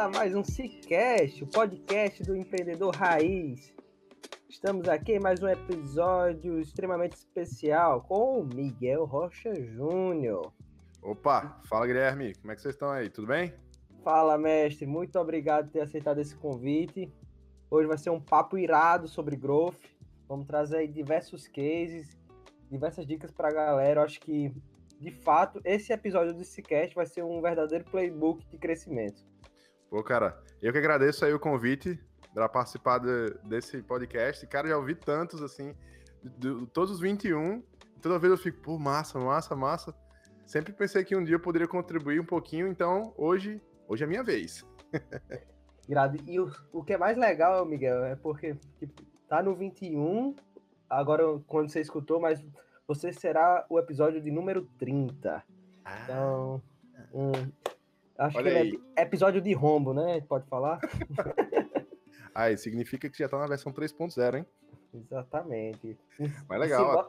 A mais um Cicast, o podcast do empreendedor raiz. Estamos aqui em mais um episódio extremamente especial com o Miguel Rocha Júnior. Opa, fala Guilherme, como é que vocês estão aí? Tudo bem? Fala, mestre, muito obrigado por ter aceitado esse convite. Hoje vai ser um papo irado sobre growth. Vamos trazer aí diversos cases, diversas dicas para a galera. Eu acho que de fato, esse episódio do Cicast vai ser um verdadeiro playbook de crescimento. Pô, cara, eu que agradeço aí o convite para participar de, desse podcast. Cara, já ouvi tantos, assim, de, de, todos os 21. Toda vez eu fico, pô, massa, massa, massa. Sempre pensei que um dia eu poderia contribuir um pouquinho, então hoje, hoje é minha vez. E o, o que é mais legal, Miguel, é porque tipo, tá no 21, agora quando você escutou, mas você será o episódio de número 30. Ah. Então, um, acho Olha que aí. é episódio de rombo, né? Pode falar? aí, significa que já tá na versão 3.0, hein? Exatamente. Mas legal. Simbora,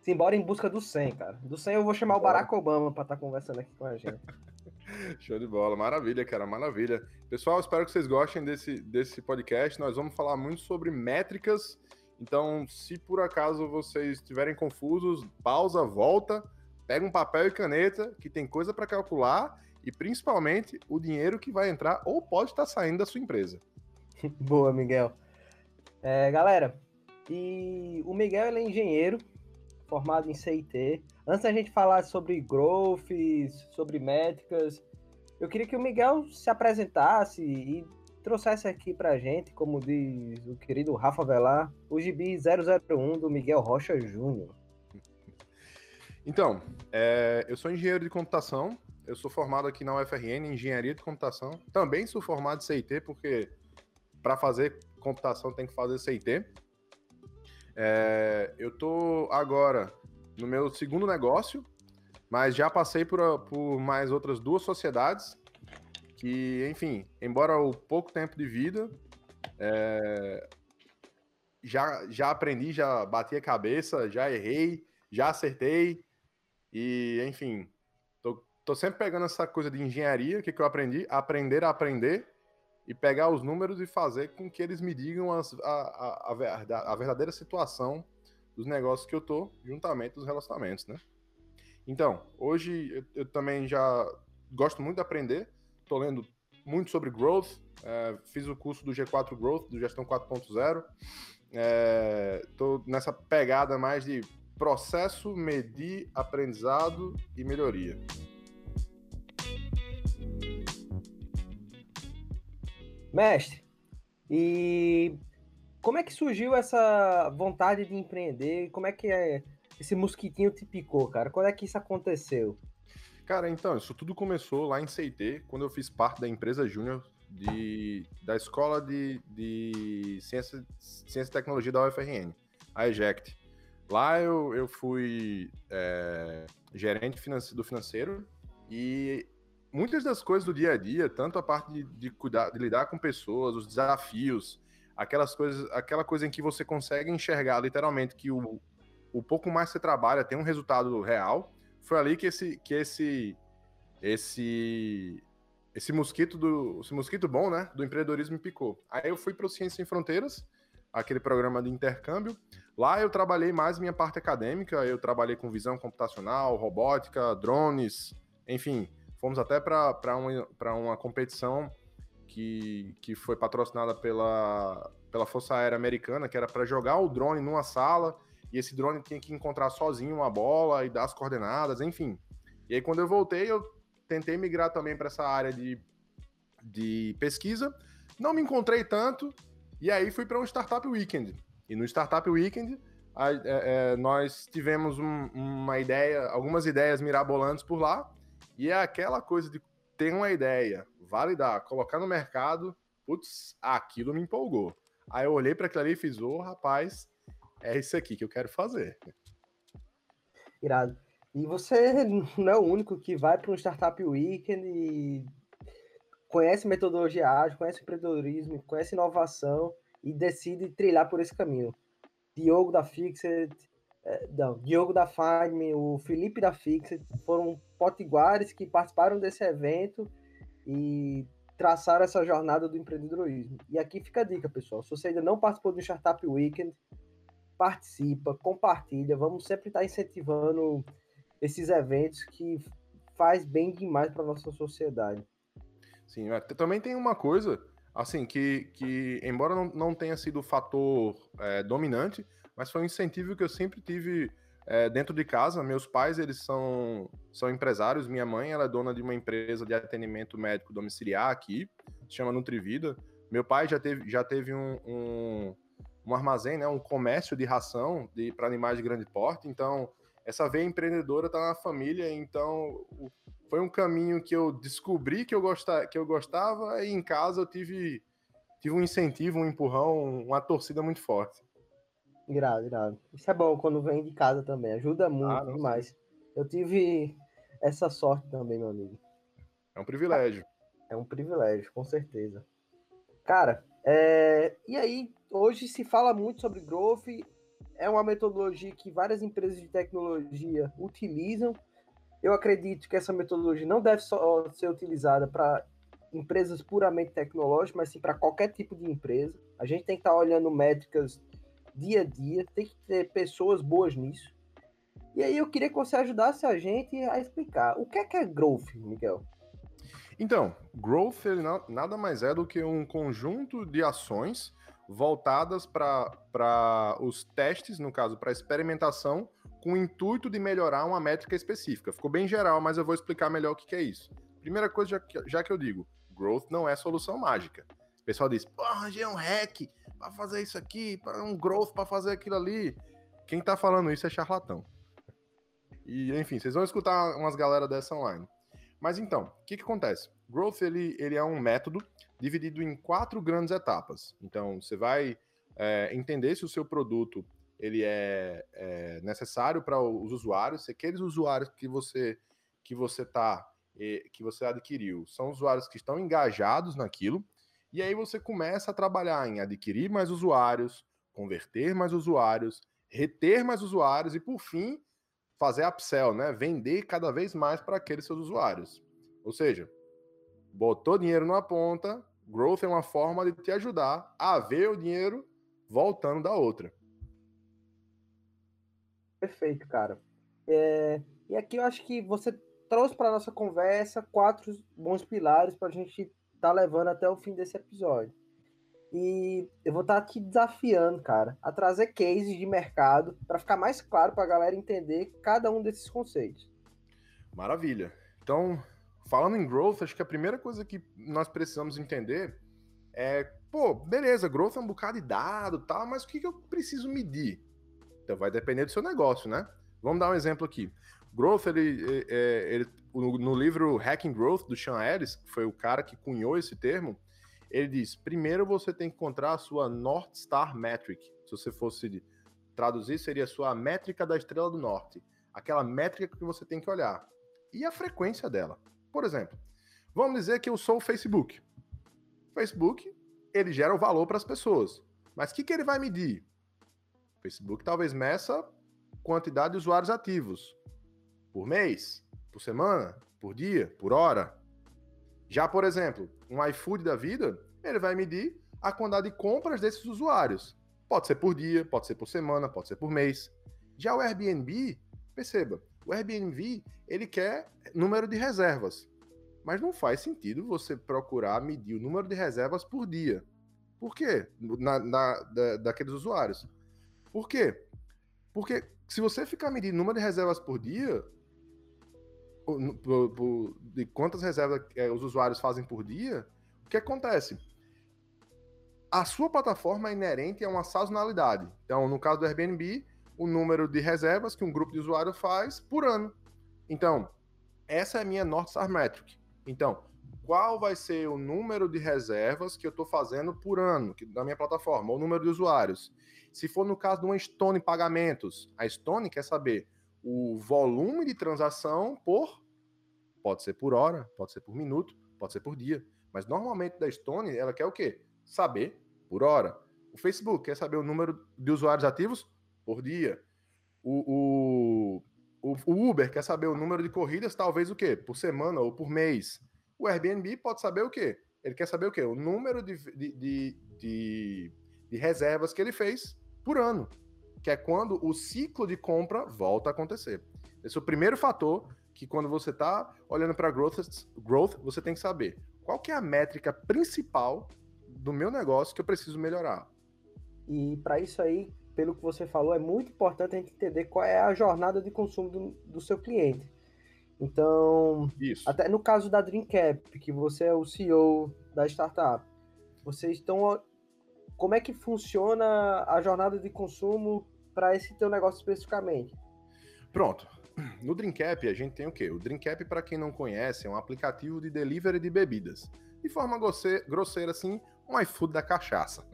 simbora em busca do 100, cara. Do 100 eu vou chamar Bora. o Barack Obama para estar tá conversando aqui com a gente. Show de bola, maravilha, cara, maravilha. Pessoal, espero que vocês gostem desse, desse podcast. Nós vamos falar muito sobre métricas então, se por acaso vocês estiverem confusos, pausa, volta, pega um papel e caneta, que tem coisa para calcular e principalmente o dinheiro que vai entrar ou pode estar saindo da sua empresa. Boa, Miguel. É, galera, e o Miguel ele é engenheiro, formado em CIT. Antes da gente falar sobre growth, sobre métricas, eu queria que o Miguel se apresentasse e trouxesse aqui pra gente, como diz o querido Rafa Velar, o GB 001 do Miguel Rocha Júnior. Então, é, eu sou engenheiro de computação, eu sou formado aqui na UFRN em engenharia de computação. Também sou formado em CIT, porque para fazer computação tem que fazer CIT. É, eu tô agora no meu segundo negócio, mas já passei por, por mais outras duas sociedades que, enfim, embora o pouco tempo de vida, é, já, já aprendi, já bati a cabeça, já errei, já acertei, e, enfim, tô, tô sempre pegando essa coisa de engenharia, o que, que eu aprendi? Aprender a aprender e pegar os números e fazer com que eles me digam as, a, a, a, verdadeira situação dos negócios que eu tô, juntamente dos relacionamentos, né? Então, hoje eu, eu também já gosto muito de aprender, Estou lendo muito sobre growth. É, fiz o curso do G4 Growth, do Gestão 4.0. Estou é, nessa pegada mais de processo, medir, aprendizado e melhoria. Mestre, e como é que surgiu essa vontade de empreender? Como é que é, esse mosquitinho te picou, cara? Quando é que isso aconteceu? Cara, então, isso tudo começou lá em CIT, quando eu fiz parte da empresa júnior da Escola de, de Ciência, Ciência e Tecnologia da UFRN, a EJECT. Lá eu, eu fui é, gerente do financeiro e muitas das coisas do dia a dia, tanto a parte de, de, cuidar, de lidar com pessoas, os desafios, aquelas coisas, aquela coisa em que você consegue enxergar literalmente que o, o pouco mais você trabalha tem um resultado real. Foi ali que esse que esse esse esse mosquito do esse mosquito bom, né, do empreendedorismo picou. Aí eu fui para o Ciência Sem Fronteiras, aquele programa de intercâmbio. Lá eu trabalhei mais minha parte acadêmica, eu trabalhei com visão computacional, robótica, drones, enfim, fomos até para uma, uma competição que, que foi patrocinada pela, pela Força Aérea Americana, que era para jogar o drone numa sala, e esse drone tinha que encontrar sozinho uma bola e dar as coordenadas, enfim. E aí, quando eu voltei, eu tentei migrar também para essa área de, de pesquisa. Não me encontrei tanto, e aí fui para um Startup Weekend. E no Startup Weekend, a, é, é, nós tivemos um, uma ideia, algumas ideias mirabolantes por lá, e é aquela coisa de ter uma ideia, validar, colocar no mercado, putz, aquilo me empolgou. Aí eu olhei para aquilo ali e fiz, ô oh, rapaz, é isso aqui que eu quero fazer. Irado. E você não é o único que vai para um Startup Weekend e conhece metodologia ágil, conhece empreendedorismo, conhece inovação e decide trilhar por esse caminho. Diogo da Fixed, é, não, Diogo da Fime, o Felipe da Fixed foram potiguares que participaram desse evento e traçaram essa jornada do empreendedorismo. E aqui fica a dica, pessoal. Se você ainda não participou do Startup Weekend, participa, compartilha. Vamos sempre estar incentivando esses eventos que faz bem demais para nossa sociedade. Sim, também tem uma coisa, assim, que, que embora não, não tenha sido o fator é, dominante, mas foi um incentivo que eu sempre tive é, dentro de casa. Meus pais, eles são, são empresários. Minha mãe, ela é dona de uma empresa de atendimento médico domiciliar aqui, se chama Nutrivida. Meu pai já teve, já teve um, um, um armazém, né, um comércio de ração de, para animais de grande porte. Então, essa veia empreendedora está na família. Então, foi um caminho que eu descobri que eu, gostava, que eu gostava e em casa eu tive, tive um incentivo, um empurrão, uma torcida muito forte. Irado, irado. Isso é bom quando vem de casa também, ajuda muito ah, demais. Eu tive essa sorte também, meu amigo. É um privilégio. É um privilégio, com certeza. Cara, é... e aí, hoje se fala muito sobre growth, é uma metodologia que várias empresas de tecnologia utilizam. Eu acredito que essa metodologia não deve só ser utilizada para empresas puramente tecnológicas, mas sim para qualquer tipo de empresa. A gente tem que estar tá olhando métricas dia a dia, tem que ter pessoas boas nisso. E aí eu queria que você ajudasse a gente a explicar o que é que é growth, Miguel. Então, growth ele nada mais é do que um conjunto de ações voltadas para os testes, no caso, para experimentação, com o intuito de melhorar uma métrica específica. Ficou bem geral, mas eu vou explicar melhor o que, que é isso. Primeira coisa, já que, já que eu digo, growth não é solução mágica. O pessoal diz, pô, arranjei um hack para fazer isso aqui, para um growth para fazer aquilo ali. Quem tá falando isso é charlatão. E, enfim, vocês vão escutar umas galera dessa online. Mas então, o que, que acontece? Growth ele, ele é um método dividido em quatro grandes etapas. Então, você vai é, entender se o seu produto ele é, é necessário para os usuários, se aqueles usuários que você que você tá que você adquiriu são usuários que estão engajados naquilo e aí você começa a trabalhar em adquirir mais usuários, converter mais usuários, reter mais usuários e, por fim, fazer upsell, né? Vender cada vez mais para aqueles seus usuários. Ou seja, botou dinheiro numa ponta, growth é uma forma de te ajudar a ver o dinheiro voltando da outra. Perfeito, cara. É... E aqui eu acho que você trouxe para nossa conversa quatro bons pilares para a gente tá levando até o fim desse episódio. E eu vou estar tá te desafiando, cara, a trazer cases de mercado para ficar mais claro para a galera entender cada um desses conceitos. Maravilha. Então, falando em growth, acho que a primeira coisa que nós precisamos entender é, pô, beleza, growth é um bocado de dado, tal, mas o que, que eu preciso medir? Então vai depender do seu negócio, né? Vamos dar um exemplo aqui. Growth, ele, é, ele, no livro Hacking Growth, do Sean Ellis, que foi o cara que cunhou esse termo, ele diz: primeiro você tem que encontrar a sua North Star Metric. Se você fosse traduzir, seria a sua métrica da estrela do norte. Aquela métrica que você tem que olhar. E a frequência dela. Por exemplo, vamos dizer que eu sou o Facebook. Facebook, ele gera o valor para as pessoas. Mas o que, que ele vai medir? O Facebook talvez meça quantidade de usuários ativos por mês, por semana, por dia, por hora. Já, por exemplo, um iFood da vida, ele vai medir a quantidade de compras desses usuários. Pode ser por dia, pode ser por semana, pode ser por mês. Já o Airbnb, perceba, o Airbnb, ele quer número de reservas. Mas não faz sentido você procurar medir o número de reservas por dia. Por quê? Na, na da, daqueles usuários. Por quê? Porque se você ficar medindo número de reservas por dia, de quantas reservas é, os usuários fazem por dia, o que acontece? A sua plataforma é inerente a uma sazonalidade. Então, no caso do Airbnb, o número de reservas que um grupo de usuários faz por ano. Então, essa é a minha North Star Metric. Então, qual vai ser o número de reservas que eu estou fazendo por ano na minha plataforma, o número de usuários? Se for no caso de uma Stone Pagamentos, a Stone quer saber o volume de transação por. Pode ser por hora, pode ser por minuto, pode ser por dia. Mas normalmente da Stone, ela quer o quê? Saber por hora. O Facebook quer saber o número de usuários ativos por dia. O, o, o, Uber quer saber o número de corridas, talvez o quê? Por semana ou por mês. O Airbnb pode saber o quê? Ele quer saber o quê? O número de, de, de, de, de reservas que ele fez por ano, que é quando o ciclo de compra volta a acontecer. Esse é o primeiro fator que quando você está olhando para growth, growth, você tem que saber qual que é a métrica principal do meu negócio que eu preciso melhorar. E para isso aí, pelo que você falou, é muito importante a gente entender qual é a jornada de consumo do, do seu cliente. Então, Isso. até no caso da Dreamcap, que você é o CEO da startup, vocês estão. Como é que funciona a jornada de consumo para esse teu negócio especificamente? Pronto. No Dreamcap, a gente tem o quê? O Dreamcap, para quem não conhece, é um aplicativo de delivery de bebidas. De forma grosseira, assim, um iFood da cachaça.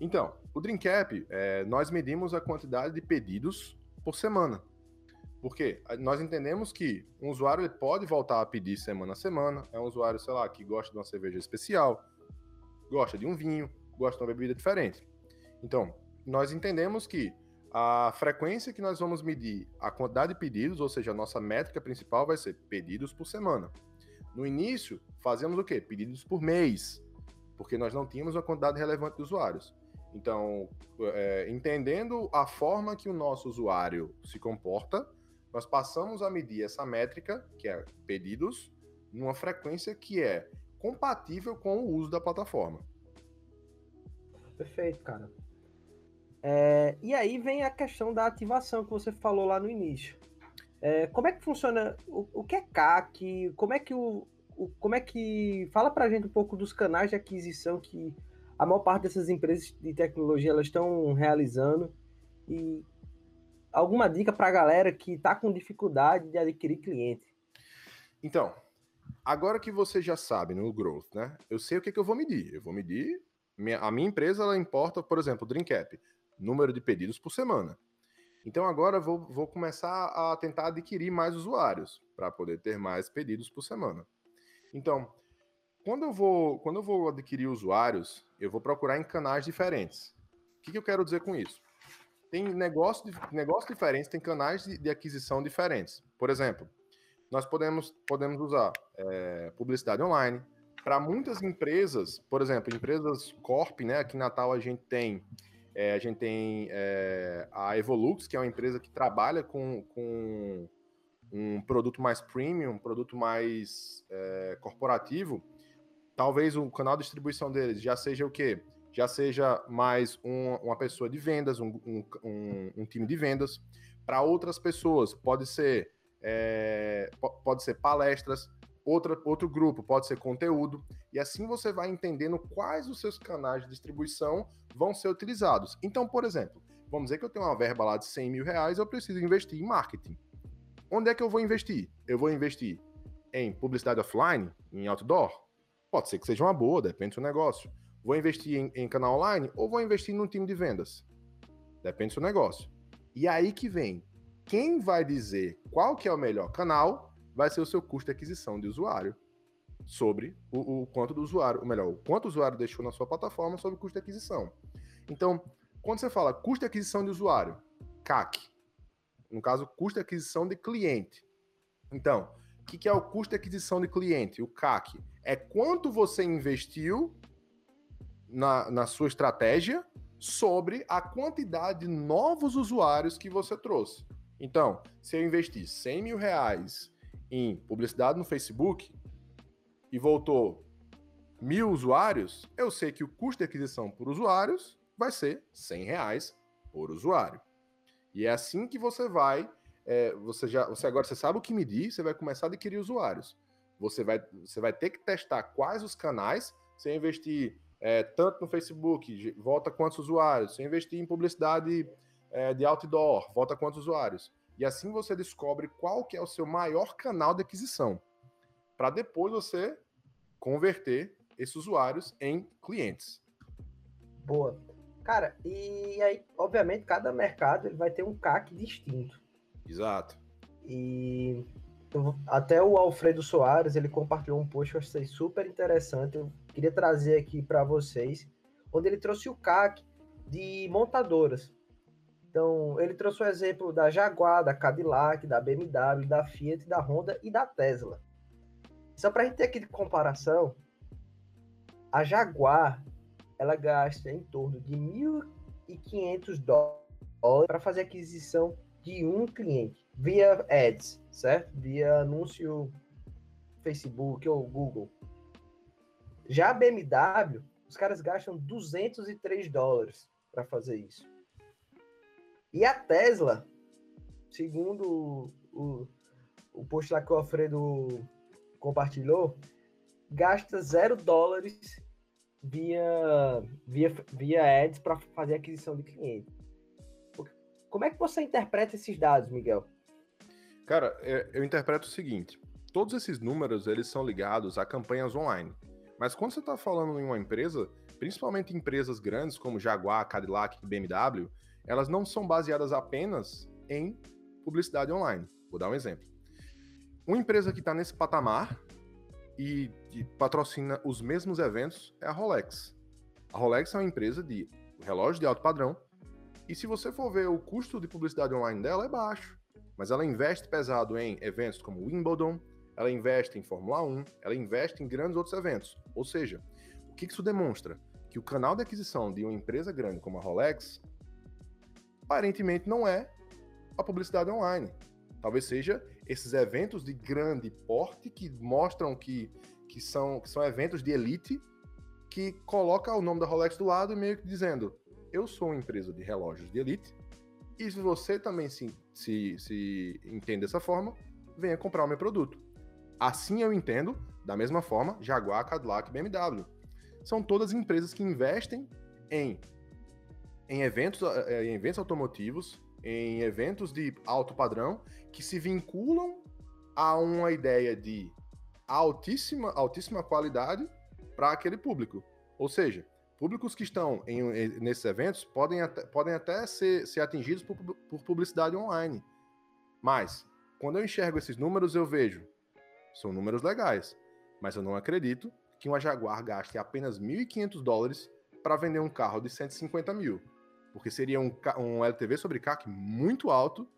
Então, o Dreamcap, é, nós medimos a quantidade de pedidos por semana. Porque nós entendemos que um usuário ele pode voltar a pedir semana a semana. É um usuário, sei lá, que gosta de uma cerveja especial, gosta de um vinho, gosta de uma bebida diferente. Então, nós entendemos que a frequência que nós vamos medir a quantidade de pedidos, ou seja, a nossa métrica principal vai ser pedidos por semana. No início, fazemos o quê? Pedidos por mês, porque nós não tínhamos uma quantidade relevante de usuários. Então, é, entendendo a forma que o nosso usuário se comporta, nós passamos a medir essa métrica, que é pedidos, numa frequência que é compatível com o uso da plataforma. Perfeito, cara. É, e aí vem a questão da ativação que você falou lá no início. É, como é que funciona? O, o, que é CAC? Como é que o, o, como é que fala para gente um pouco dos canais de aquisição que a maior parte dessas empresas de tecnologia elas estão realizando e alguma dica para a galera que está com dificuldade de adquirir cliente. Então, agora que você já sabe no growth, né? Eu sei o que, que eu vou medir. Eu vou medir minha, a minha empresa, ela importa, por exemplo, o Dreamcap, número de pedidos por semana. Então agora vou, vou começar a tentar adquirir mais usuários para poder ter mais pedidos por semana. Então, quando eu vou, quando eu vou adquirir usuários, eu vou procurar em canais diferentes. O que, que eu quero dizer com isso? Tem negócios negócio diferentes, tem canais de, de, aquisição diferentes. Por exemplo, nós podemos, podemos usar é, publicidade online. Para muitas empresas, por exemplo, empresas Corp, né? Aqui em Natal a gente tem é, a gente tem é, a Evolux, que é uma empresa que trabalha com, com um produto mais premium, um produto mais é, corporativo talvez o canal de distribuição deles já seja o quê? Já seja mais um, uma pessoa de vendas, um, um, um time de vendas. Para outras pessoas, pode ser, é, pode ser palestras, outra, outro grupo pode ser conteúdo, e assim você vai entendendo quais os seus canais de distribuição vão ser utilizados. Então, por exemplo, vamos dizer que eu tenho uma verba lá de 100 mil reais, eu preciso investir em marketing. Onde é que eu vou investir? Eu vou investir em publicidade offline, em outdoor? Pode ser que seja uma boa, depende do seu negócio. Vou investir em, em canal online ou vou investir num time de vendas? Depende do seu negócio. E aí que vem, quem vai dizer qual que é o melhor canal vai ser o seu custo de aquisição de usuário. sobre o, o, quanto do usuário, ou melhor, o quanto o usuário deixou na sua plataforma sobre o custo de aquisição. Então, quando você fala custo de aquisição de usuário, CAC, no caso, custo de aquisição de cliente. Então, o que, que é o custo de aquisição de cliente? O CAC é quanto você investiu na, na sua estratégia sobre a quantidade de novos usuários que você trouxe. Então, se eu investir 100 mil reais em publicidade no Facebook e voltou mil usuários, eu sei que o custo de aquisição por usuários vai ser 100 reais por usuário. E é assim que você vai, é, você já, você agora você sabe o que medir, você vai começar a adquirir usuários. Você vai, você vai ter que testar quais os canais, você investir é, tanto no Facebook, volta quantos usuários, você investir em publicidade é, de outdoor, volta quantos usuários. E assim você descobre qual que é o seu maior canal de aquisição, para depois você converter esses usuários em clientes. Boa. Cara, e aí, obviamente, cada mercado ele vai ter um CAC distinto. Exato. E até o Alfredo Soares, ele compartilhou um post que eu achei super interessante. Eu queria trazer aqui para vocês, onde ele trouxe o CAC de montadoras. Então, ele trouxe o exemplo da Jaguar, da Cadillac, da BMW, da Fiat, da Honda e da Tesla. Só para a gente ter aqui de comparação, a Jaguar ela gasta em torno de 1.500 dólares para fazer aquisição de um cliente via ads, certo? Via anúncio Facebook ou Google. Já a BMW, os caras gastam 203 dólares para fazer isso. E a Tesla, segundo o, o post lá que o Alfredo compartilhou, gasta zero dólares via, via, via ads para fazer aquisição de cliente. Como é que você interpreta esses dados, Miguel? Cara, é, eu interpreto o seguinte: todos esses números eles são ligados a campanhas online. Mas quando você está falando em uma empresa, principalmente empresas grandes como Jaguar, Cadillac BMW, elas não são baseadas apenas em publicidade online. Vou dar um exemplo. Uma empresa que está nesse patamar e, patrocina os mesmos eventos é a Rolex. A Rolex é uma empresa de relógio de alto padrão e se você for ver o custo de publicidade online dela é baixo, mas ela investe pesado em eventos como Wimbledon, ela investe em Fórmula 1, ela investe em grandes outros eventos. Ou seja, o que isso demonstra? Que o canal de aquisição de uma empresa grande como a Rolex aparentemente não é a publicidade online. Talvez seja esses eventos de grande porte que mostram que, que, são, que são eventos de elite que coloca o nome da Rolex do lado e meio que dizendo: eu sou uma empresa de relógios de elite e se você também se, se, se entende dessa forma, venha comprar o meu produto. Assim eu entendo, da mesma forma, Jaguar, Cadillac BMW. São todas empresas que investem em, em, eventos, eh, em eventos automotivos, em eventos de alto padrão que se vinculam a uma ideia de altíssima, altíssima qualidade para aquele público. Ou seja, públicos que estão em, nesses eventos podem até, podem até ser, ser atingidos por, por publicidade online. Mas, quando eu enxergo esses números, eu vejo, são números legais, mas eu não acredito que uma Jaguar gaste apenas 1.500 dólares para vender um carro de 150 mil. Porque seria um, um LTV sobre CAC muito alto,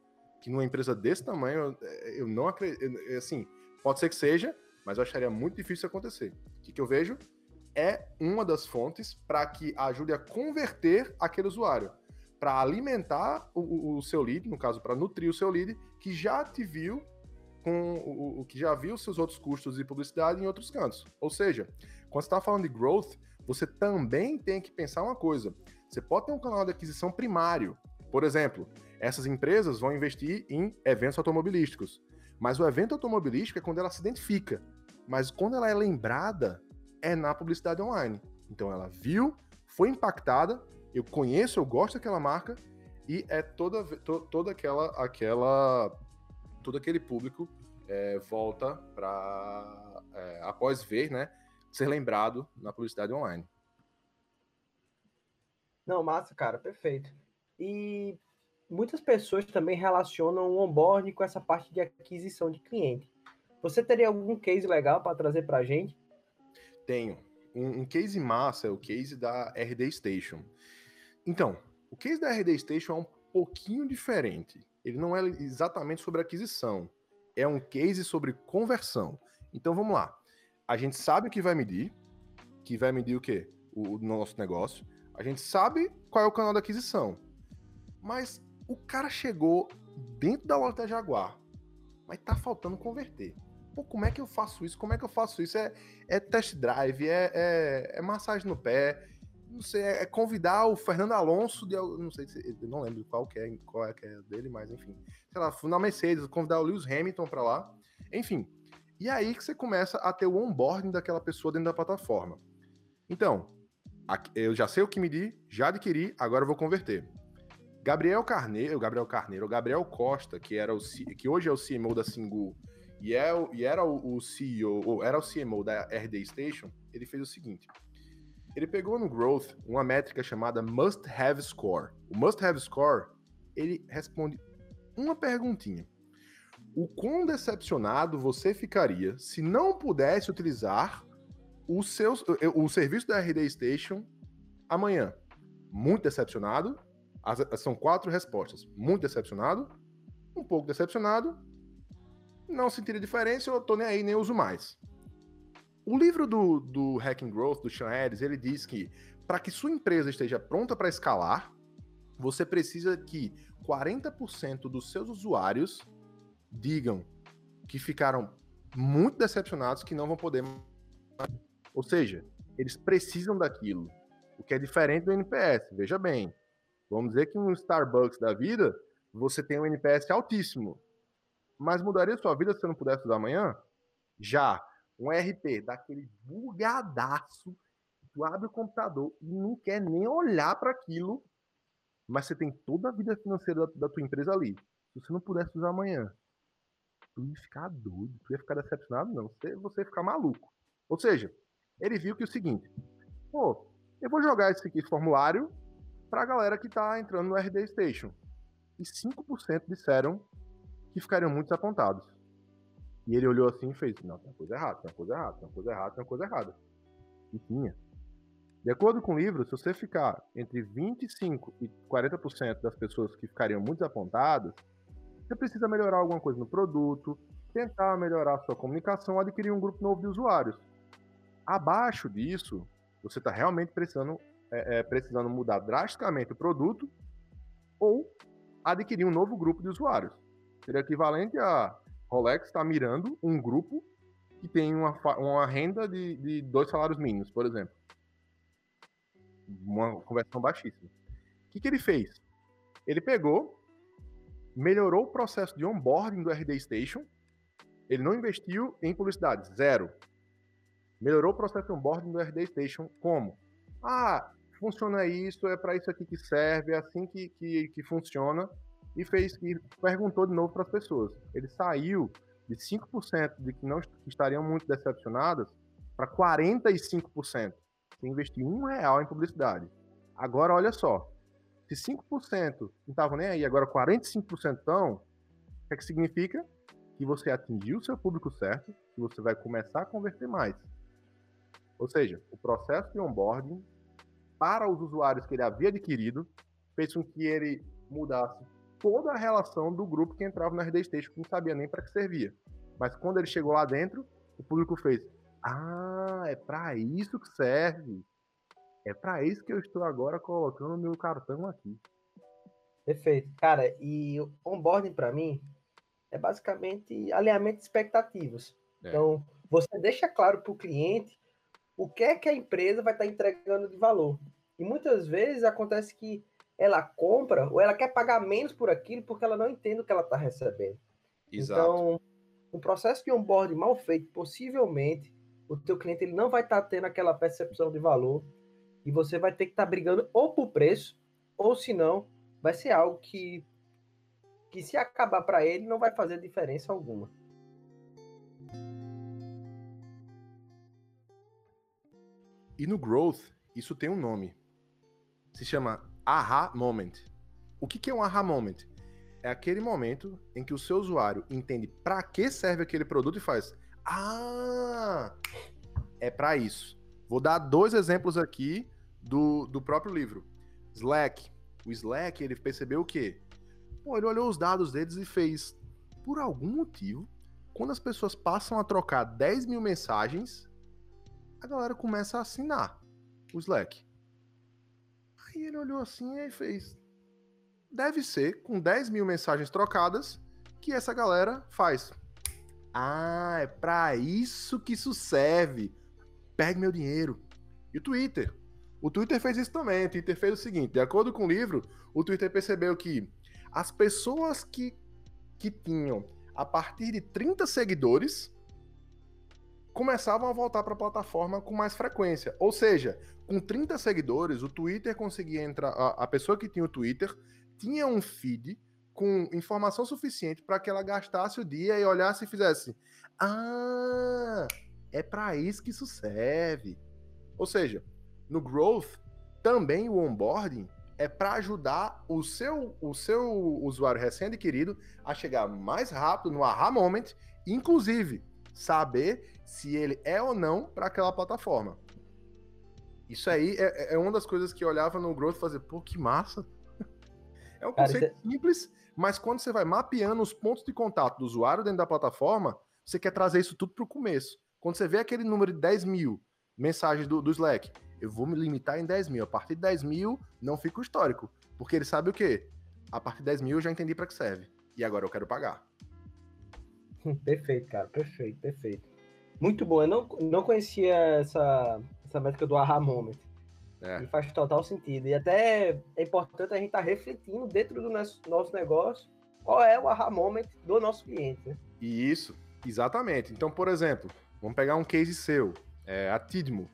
que numa empresa desse tamanho, eu, eu não acredito. Assim, pode ser que seja, mas eu acharia muito difícil acontecer. O que, que eu vejo? É uma das fontes para que ajude a converter aquele usuário, para alimentar o, o, seu lead, no caso, para nutrir o seu lead, que já te viu com o, o que já viu seus outros custos de publicidade em outros cantos. Ou seja, quando você está falando de growth, você também tem que pensar uma coisa. Você pode ter um canal de aquisição primário. Por exemplo, essas empresas vão investir em eventos automobilísticos. Mas o evento automobilístico é quando ela se identifica. Mas quando ela é lembrada, é na publicidade online. Então ela viu, foi impactada, eu conheço, eu gosto daquela marca e é toda, to, toda aquela, aquela, todo aquele público é, volta para é, após ver, né, ser lembrado na publicidade online. Não, massa, cara, perfeito. E muitas pessoas também relacionam o onboarding com essa parte de aquisição de cliente. Você teria algum case legal para trazer para a gente? Tenho. Um, um, case massa é o case da RD Station. Então, o case da RD Station é um pouquinho diferente. Ele não é exatamente sobre aquisição. É um case sobre conversão. Então vamos lá. A gente sabe o que vai medir, que vai medir o quê? O, o nosso negócio. A gente sabe qual é o canal da aquisição. Mas o cara chegou dentro da loja da Jaguar, mas tá faltando converter. Pô, como é que eu faço isso? Como é que eu faço isso? É, é test drive, é, é, é massagem no pé, não sei, é, é convidar o Fernando Alonso de, não sei, não lembro qual que é, qual é que é dele, mas enfim, sei lá, na Mercedes, convidar o Lewis Hamilton para lá, enfim. E aí que você começa a ter o onboarding daquela pessoa dentro da plataforma. Então, eu já sei o que medir, já adquiri, agora eu vou converter. Gabriel Carneiro, Gabriel Carneiro, Gabriel Costa, que era o que hoje é o CMO da Singu e, é, e era o, CEO, ou era o CMO da RD Station, ele fez o seguinte. Ele pegou no Growth uma métrica chamada Must Have Score. O Must Have Score, ele responde uma perguntinha. O quão decepcionado você ficaria se não pudesse utilizar o, seu, o serviço da RD Station amanhã? Muito decepcionado, as, são quatro respostas. Muito decepcionado, um pouco decepcionado, não sentiria diferença, eu tô nem aí, nem uso mais. O livro do, do Hacking Growth, do Sean Harris, ele diz que para que sua empresa esteja pronta para escalar, você precisa que 40% dos seus usuários digam que ficaram muito decepcionados que não vão poder. Ou seja, eles precisam daquilo, o que é diferente do NPS. Veja bem, Vamos dizer que um Starbucks da vida, você tem um NPS altíssimo. Mas mudaria sua vida se você não pudesse usar amanhã? Já. Um RP daquele bugadaço, tu abre o computador e não quer nem olhar para aquilo, mas você tem toda a vida financeira da, da tua empresa ali. Se você não pudesse usar amanhã, tu ia ficar doido, tu ia ficar decepcionado, não. Você, você ia ficar maluco. Ou seja, ele viu que é o seguinte, pô, eu vou jogar esse, aqui, formulário para a galera que está entrando no RD Station. E 5% disseram que ficariam muito desapontados. E ele olhou assim e fez: Não, tem uma coisa errada, tem uma coisa errada, tem uma coisa errada, tem uma coisa errada. E tinha. De acordo com o livro, se você ficar entre 25% e 40% das pessoas que ficariam muito desapontadas, você precisa melhorar alguma coisa no produto, tentar melhorar a sua comunicação, adquirir um grupo novo de usuários. Abaixo disso, você está realmente precisando é, é, precisando mudar drasticamente o produto ou adquirir um novo grupo de usuários. Seria equivalente a Rolex estar tá mirando um grupo que tem uma, uma renda de, de dois salários mínimos, por exemplo. Uma conversão baixíssima. O que, que ele fez? Ele pegou, melhorou o processo de onboarding do RD Station, ele não investiu em publicidade, zero. Melhorou o processo onboarding do RD Station como? Ah, funciona isso, é para isso aqui que serve, é assim que, que, que funciona. E fez e perguntou de novo para as pessoas. Ele saiu de 5% de que não estariam muito decepcionadas para 45%. Sem investir um real em publicidade. Agora, olha só. Se 5% não estavam nem aí, agora 45% estão, o que, é que significa? Que você atingiu o seu público certo, que você vai começar a converter mais. Ou seja, o processo de onboarding para os usuários que ele havia adquirido, fez com que ele mudasse toda a relação do grupo que entrava no RD Station, que não sabia nem para que servia. Mas quando ele chegou lá dentro, o público fez: Ah, é para isso que serve. É para isso que eu estou agora colocando o meu cartão aqui. Perfeito. Cara, e onboarding para mim é basicamente alinhamento de expectativas. É. Então, você deixa claro para o cliente o que é que a empresa vai estar tá entregando de valor. E muitas vezes acontece que ela compra ou ela quer pagar menos por aquilo porque ela não entende o que ela está recebendo. Exato. Então, um processo de onboarding mal feito, possivelmente, o teu cliente ele não vai estar tá tendo aquela percepção de valor e você vai ter que estar tá brigando ou por preço, ou se não, vai ser algo que, que se acabar para ele, não vai fazer diferença alguma. E no growth, isso tem um nome. Se chama aha moment. O que, é um aha moment? é aquele momento em que o seu usuário entende para que serve aquele produto e faz: "Ah, é para isso". Vou dar dois exemplos aqui do, do próprio livro. Slack. O Slack, ele percebeu o quê? Pô, ele olhou os dados deles e fez, por algum motivo, quando as pessoas passam a trocar 10 mil mensagens, a galera começa a assinar o Slack. Aí ele olhou assim e fez. Deve ser com 10 mil mensagens trocadas que essa galera faz. Ah, é para isso que isso serve. Pegue meu dinheiro. E o Twitter. O Twitter fez isso também. O Twitter fez o seguinte: de acordo com o livro, o Twitter percebeu que as pessoas que, que tinham a partir de 30 seguidores começavam a voltar para a plataforma com mais frequência. Ou seja, com 30 seguidores, o Twitter conseguia entrar. A, a pessoa que tinha o Twitter tinha um feed com informação suficiente para que ela gastasse o dia e olhasse e fizesse: Ah, é para isso que isso serve. Ou seja, no Growth, também o onboarding é para ajudar o seu, o seu usuário recém-adquirido a chegar mais rápido no aha moment, inclusive saber se ele é ou não para aquela plataforma. Isso aí é, é, uma das coisas que eu olhava no Growth e fazia, pô, que massa. É um Cara, conceito é... simples, mas quando você vai mapeando os pontos de contato do usuário dentro da plataforma, você quer trazer isso tudo para o começo. Quando você vê aquele número de 10 mil mensagens do, do Slack, eu vou me limitar em 10 mil. A partir de 10 mil, não fica o histórico. Porque ele sabe o quê? A partir de 10 mil eu já entendi para que serve. E agora eu quero pagar. Perfeito, cara. Perfeito, perfeito. Muito bom. Eu não, não conhecia essa, essa métrica do aha moment. É. E faz total sentido. E até é importante a gente estar tá refletindo dentro do nosso, nosso negócio qual é o aha moment do nosso cliente. Né? E isso, exatamente. Então, por exemplo, vamos pegar um case seu, é, a Tidmo.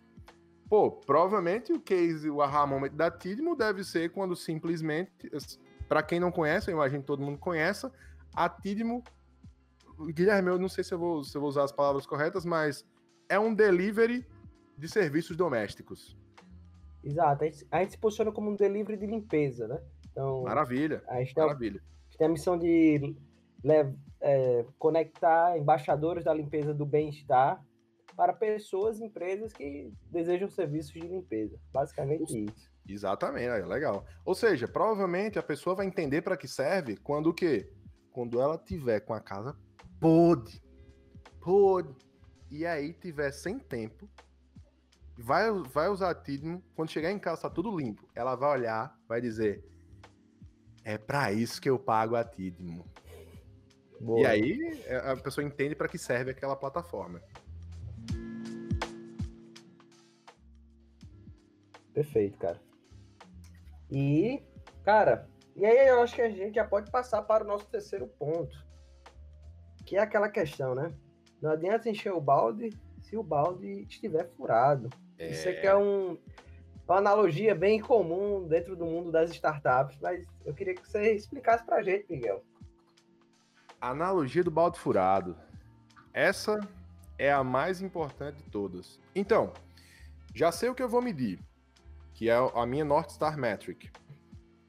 Pô, provavelmente o case, o aha moment da Tidmo deve ser quando simplesmente, para quem não conhece, eu imagino que todo mundo conheça, a Tidmo, Guilherme, eu não sei se eu, vou, se eu vou usar as palavras corretas, mas é um delivery de serviços domésticos. Exato, a gente, a gente se posiciona como um delivery de limpeza, né? Então, maravilha, a gente maravilha. Tem, a, gente tem a missão de é, conectar embaixadores da limpeza do bem-estar para pessoas empresas que desejam serviços de limpeza. Basicamente isso. Exatamente, é legal. Ou seja, provavelmente a pessoa vai entender para que serve quando o quê? Quando ela tiver com a casa podre, podre, e aí tiver sem tempo, vai, vai usar Tidmo, quando chegar em casa tá tudo limpo, ela vai olhar, vai dizer, é para isso que eu pago a Tidmo. E aí é, a pessoa entende para que serve aquela plataforma. Perfeito, cara. E, cara, e aí eu acho que a gente já pode passar para o nosso terceiro ponto, que é aquela questão, né? Não adianta encher o balde se o balde estiver furado. É... Isso aqui é um, uma analogia bem comum dentro do mundo das startups, mas eu queria que você explicasse para a gente, Miguel. Analogia do balde furado. Essa é a mais importante de todas. Então, já sei o que eu vou medir que é a minha North Star Metric.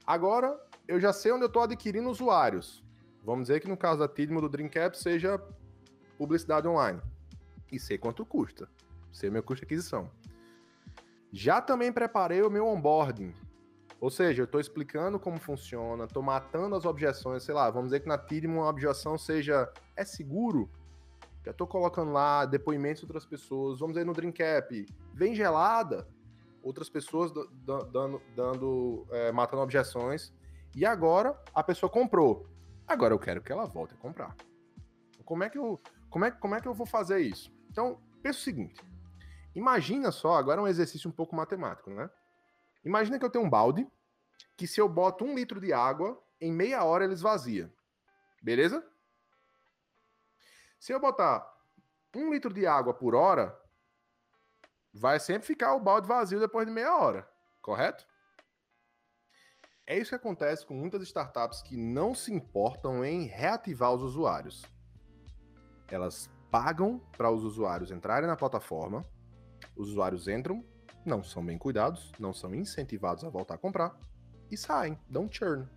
Agora, eu já sei onde eu estou adquirindo usuários. Vamos dizer que no caso da Tidmo do Dreamcap seja publicidade online. E sei quanto custa. Sei meu custo de aquisição. Já também preparei o meu onboarding. Ou seja, eu estou explicando como funciona, estou matando as objeções, sei lá, vamos dizer que na Tidmo uma objeção seja é seguro? Já estou colocando lá depoimentos de outras pessoas. Vamos dizer no Dreamcap, vem gelada? outras pessoas dando, dando é, matando objeções. E agora a pessoa comprou. Agora eu quero que ela volte a comprar. Como é que eu, como é, como é que eu vou fazer isso? Então, pensa o seguinte. Imagina só, agora é um exercício um pouco matemático, né? Imagina que eu tenho um balde que se eu boto um litro de água, em meia hora ele esvazia. Beleza? Se eu botar um litro de água por hora, vai sempre ficar o balde vazio depois de meia hora, correto? É isso que acontece com muitas startups que não se importam em reativar os usuários. Elas pagam para os usuários entrarem na plataforma, os usuários entram, não são bem cuidados, não são incentivados a voltar a comprar e saem, dão churn.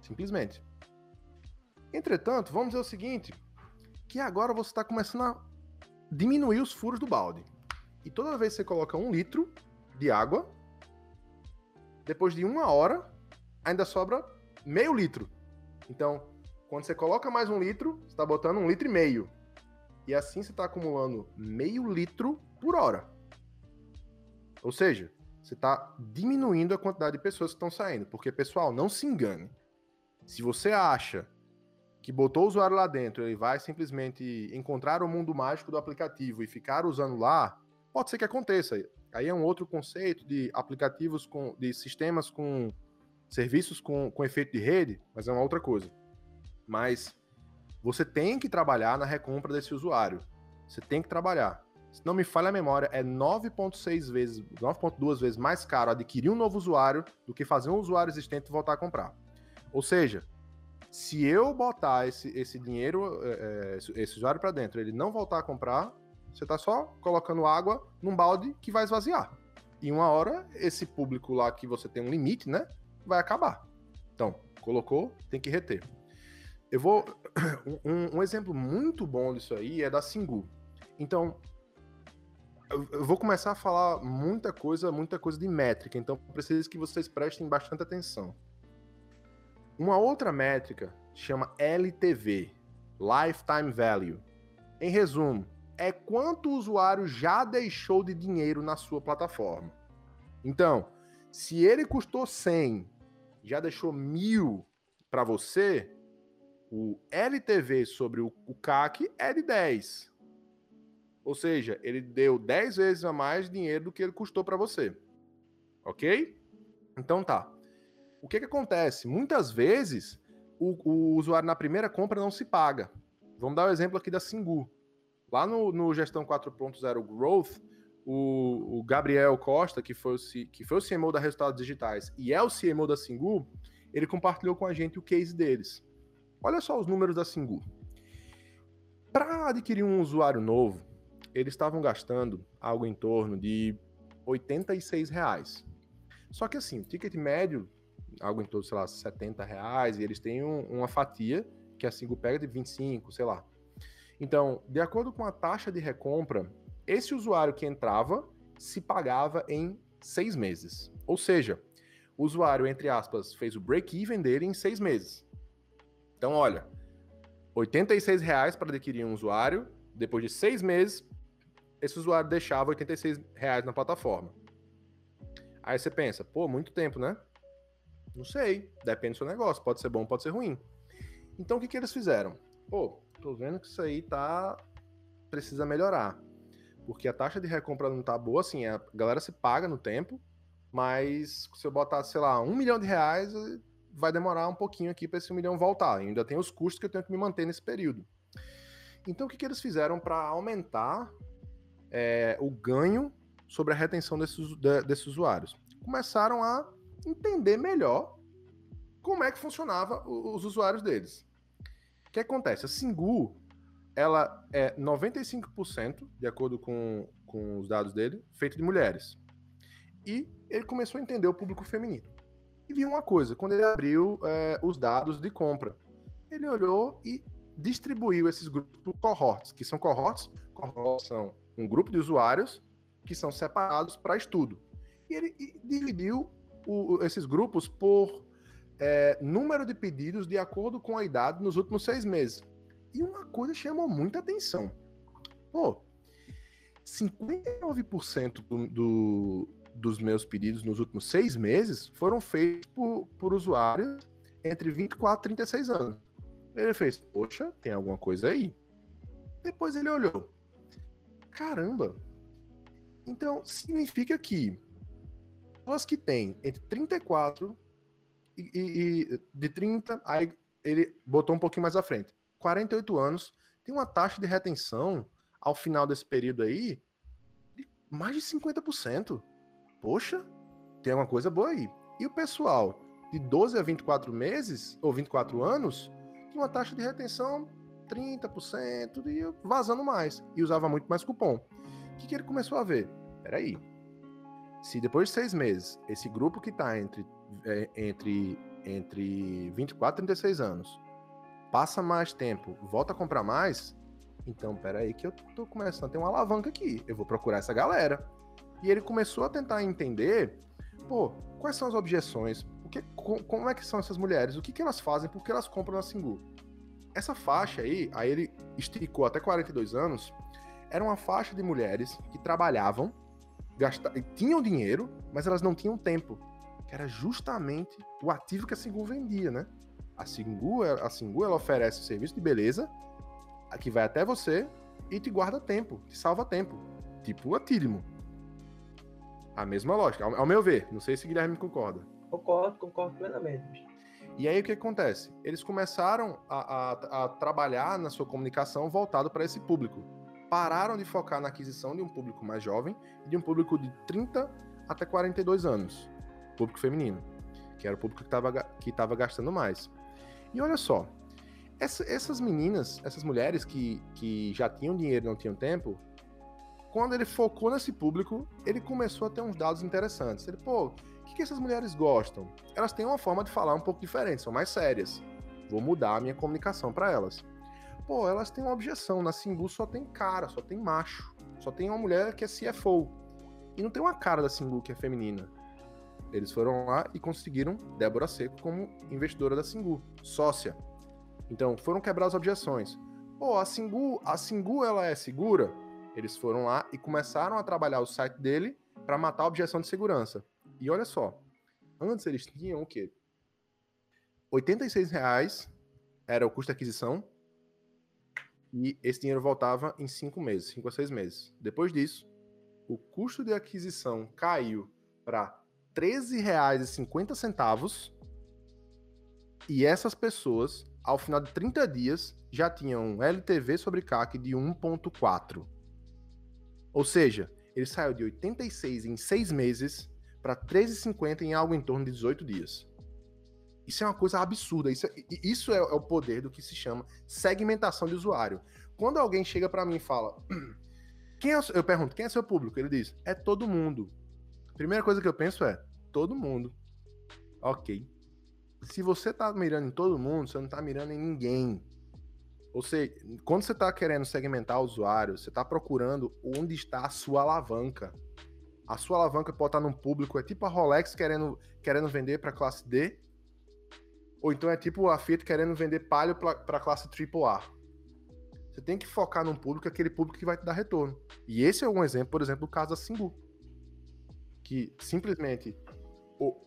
Simplesmente. Entretanto, vamos dizer o seguinte, que agora você está começando a diminuir os furos do balde. E toda vez que você coloca um litro de água, depois de uma hora, ainda sobra meio litro. Então, quando você coloca mais um litro, você está botando um litro e meio. E assim você está acumulando meio litro por hora. Ou seja, você está diminuindo a quantidade de pessoas que estão saindo. Porque, pessoal, não se engane. Se você acha que botou o usuário lá dentro, ele vai simplesmente encontrar o mundo mágico do aplicativo e ficar usando lá, pode ser que aconteça. Aí é um outro conceito de aplicativos com, de sistemas com serviços com, com efeito de rede, mas é uma outra coisa. Mas você tem que trabalhar na recompra desse usuário. Você tem que trabalhar. Se não me falha a memória, é 9,6 vezes, 9,2 vezes mais caro adquirir um novo usuário do que fazer um usuário existente voltar a comprar. Ou seja, se eu botar esse, esse dinheiro, é, esse usuário para dentro, ele não voltar a comprar, você está só colocando água num balde que vai esvaziar. E uma hora, esse público lá que você tem um limite, né? Vai acabar. Então, colocou, tem que reter. Eu vou. Um, um exemplo muito bom disso aí é da Singu. Então, eu vou começar a falar muita coisa, muita coisa de métrica, então preciso que vocês prestem bastante atenção. Uma outra métrica chama LTV, Lifetime Value. Em resumo, é quanto o usuário já deixou de dinheiro na sua plataforma. Então, se ele custou 100, já deixou mil para você, o LTV sobre o, CAC é de 10. Ou seja, ele deu 10 vezes a mais dinheiro do que ele custou para você. Ok? Então tá. O que, que acontece? Muitas vezes o, o usuário na primeira compra não se paga. Vamos dar o um exemplo aqui da Singu. Lá no, no Gestão 4.0 Growth, o, o, Gabriel Costa, que foi o, que foi o CMO da Resultados Digitais e é o CMO da Singu, ele compartilhou com a gente o case deles. Olha só os números da Singu. Para adquirir um usuário novo, eles estavam gastando algo em torno de 86 reais. Só que assim, o ticket médio, algo em torno, sei lá, 70 reais, e eles têm um, uma fatia que a Singu pega de 25, sei lá. Então, de acordo com a taxa de recompra, esse usuário que entrava se pagava em seis meses. Ou seja, o usuário, entre aspas, fez o break-even dele em seis meses. Então, olha, R$ reais para adquirir um usuário, depois de seis meses, esse usuário deixava R$ reais na plataforma. Aí você pensa, pô, muito tempo, né? Não sei, depende do seu negócio, pode ser bom, pode ser ruim. Então o que, que eles fizeram? Pô, tô vendo que isso aí tá. precisa melhorar. Porque a taxa de recompra não tá boa, assim, a galera se paga no tempo, mas se eu botar, sei lá, um milhão de reais, vai demorar um pouquinho aqui para esse um milhão voltar. E ainda tem os custos que eu tenho que me manter nesse período. Então, o que, que eles fizeram para aumentar é, o ganho sobre a retenção desses, de, desses usuários? Começaram a entender melhor como é que funcionava os usuários deles. O que acontece? A Singu, ela é 95%, de acordo com, com os dados dele, feito de mulheres. E ele começou a entender o público feminino. E viu uma coisa, quando ele abriu é, os dados de compra, ele olhou e distribuiu esses grupos por cohorts, que são cohorts, cohorts são um grupo de usuários que são separados para estudo. E ele dividiu o, esses grupos por é, número de pedidos de acordo com a idade nos últimos seis meses. E uma coisa chamou muita atenção. Pô, 59% do, do, dos meus pedidos nos últimos seis meses foram feitos por, por usuários entre 24 e 36 anos. Ele fez, poxa, tem alguma coisa aí. Depois ele olhou. Caramba! Então, significa que pessoas que têm entre 34 e, e, de 30, aí ele botou um pouquinho mais à frente. 48 anos, tem uma taxa de retenção ao final desse período aí de mais de 50%. Poxa, tem uma coisa boa aí. E o pessoal de 12 a 24 meses, ou 24 anos, tinha uma taxa de retenção 30% e vazando mais. E usava muito mais cupom. O que, que ele começou a ver? Peraí. Se depois de seis meses, esse grupo que está entre é, entre, entre 24 e 36 anos passa mais tempo, volta a comprar mais, então peraí que eu tô começando a ter uma alavanca aqui. Eu vou procurar essa galera. E ele começou a tentar entender, pô, quais são as objeções? O que, como é que são essas mulheres? O que, que elas fazem? Por que elas compram na Singu? Essa faixa aí, aí ele esticou até 42 anos, era uma faixa de mulheres que trabalhavam, gastavam, tinham dinheiro, mas elas não tinham tempo. Que era justamente o ativo que a Singu vendia, né? A Singu, a Singu ela oferece serviço de beleza que vai até você e te guarda tempo, te salva tempo. Tipo a Tilimo. A mesma lógica, ao, ao, meu ver. Não sei se o Guilherme concorda. Concordo, concordo plenamente. E aí o que acontece? Eles começaram a, a, a trabalhar na sua comunicação voltado para esse público. Pararam de focar na aquisição de um público mais jovem e de um público de 30 até 42 anos. Público feminino. Que era o público que estava que tava gastando mais. E olha só, essa, essas meninas, essas mulheres que, que já tinham dinheiro e não tinham tempo, quando ele focou nesse público, ele começou a ter uns dados interessantes. Ele, pô, o que, que essas mulheres gostam? Elas têm uma forma de falar um pouco diferente, são mais sérias. Vou mudar a minha comunicação para elas. Pô, elas têm uma objeção. Na Simbu só tem cara, só tem macho. Só tem uma mulher que é CFO. E não tem uma cara da Simbu que é feminina. Eles foram lá e conseguiram Débora Seco como investidora da Singu, sócia. Então, foram quebrar as objeções. Pô, a Singu, a Singu ela é segura? Eles foram lá e começaram a trabalhar o site dele para matar a objeção de segurança. E olha só, antes eles tinham o quê? 86 reais era o custo de aquisição e esse dinheiro voltava em 5 meses, 5 a 6 meses. Depois disso, o custo de aquisição caiu para R$ 13,50 e essas pessoas, ao final de 30 dias, já tinham um LTV sobre CAC de 1.4. Ou seja, ele saiu de 86 em 6 meses para 13,50 em algo em torno de 18 dias. Isso é uma coisa absurda. Isso, é, isso é, é o poder do que se chama segmentação de usuário. Quando alguém chega para mim e fala, quem é eu pergunto, quem é seu público? Ele diz, é todo mundo. Primeira coisa que eu penso é, todo mundo. Ok. Se você tá mirando em todo mundo, você não tá mirando em ninguém. Ou seja, quando você tá querendo segmentar o usuário, você tá procurando onde está a sua alavanca. A sua alavanca pode estar num público, é tipo a Rolex querendo, querendo vender para classe D, ou então é tipo a Fiat querendo vender palio para classe AAA. Você tem que focar num público, aquele público que vai te dar retorno. E esse é um exemplo, por exemplo, do caso da Singu. Que simplesmente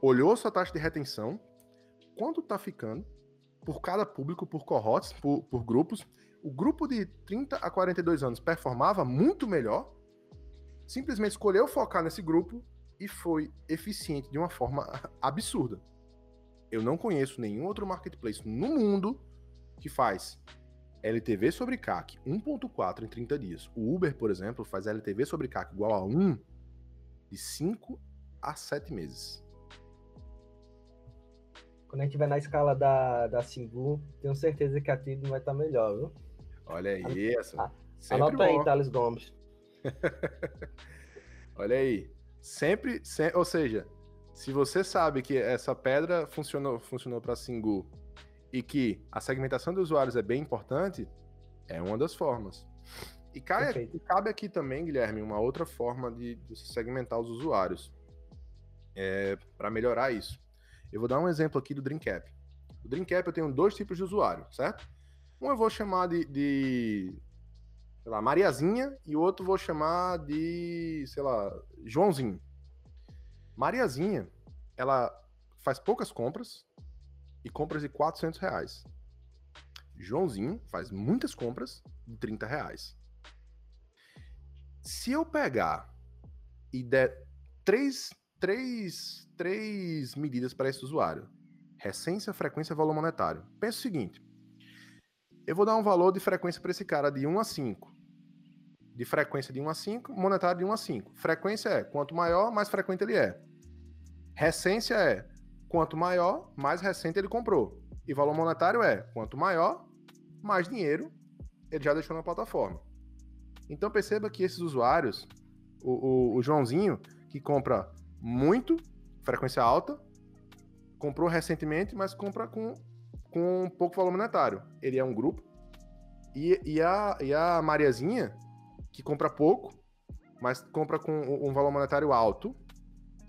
olhou sua taxa de retenção, quanto está ficando, por cada público, por cohorts, por, por, grupos. O grupo de 30 a 42 anos performava muito melhor, simplesmente escolheu focar nesse grupo e foi eficiente de uma forma absurda. Eu não conheço nenhum outro marketplace no mundo que faz LTV sobre CAC 1.4 em 30 dias. O Uber, por exemplo, faz LTV sobre CAC igual a 1 de 5 a 7 meses. Quando a gente vai na escala da, da Singu, tenho certeza que a Tidno vai estar melhor, viu? Olha aí, essa. Anota bom. aí, Thales Gomes. Olha aí. Sempre, se, ou seja, se você sabe que essa pedra funcionou, funcionou para Singu e que a segmentação de usuários é bem importante, é uma das formas. E cabe, cabe aqui também, Guilherme, uma outra forma de, de segmentar os usuários é, para melhorar isso. Eu vou dar um exemplo aqui do Dreamcap. O Dreamcap eu tenho dois tipos de usuário, certo? Um eu vou chamar de, de sei lá, Mariazinha e o outro vou chamar de, sei lá, Joãozinho. Mariazinha, ela faz poucas compras e compras de 400 reais. Joãozinho faz muitas compras de 30 reais. Se eu pegar e der três três, três medidas para esse usuário: recência, frequência e valor monetário. Pensa o seguinte: eu vou dar um valor de frequência para esse cara de 1 a 5. De frequência de 1 a 5, monetário de 1 a 5. Frequência é quanto maior, mais frequente ele é. Recência é quanto maior, mais recente ele comprou. E valor monetário é quanto maior, mais dinheiro ele já deixou na plataforma. Então perceba que esses usuários, o, o, o Joãozinho, que compra muito, frequência alta, comprou recentemente, mas compra com com pouco valor monetário. Ele é um grupo. E, e, a, e a Mariazinha, que compra pouco, mas compra com um valor monetário alto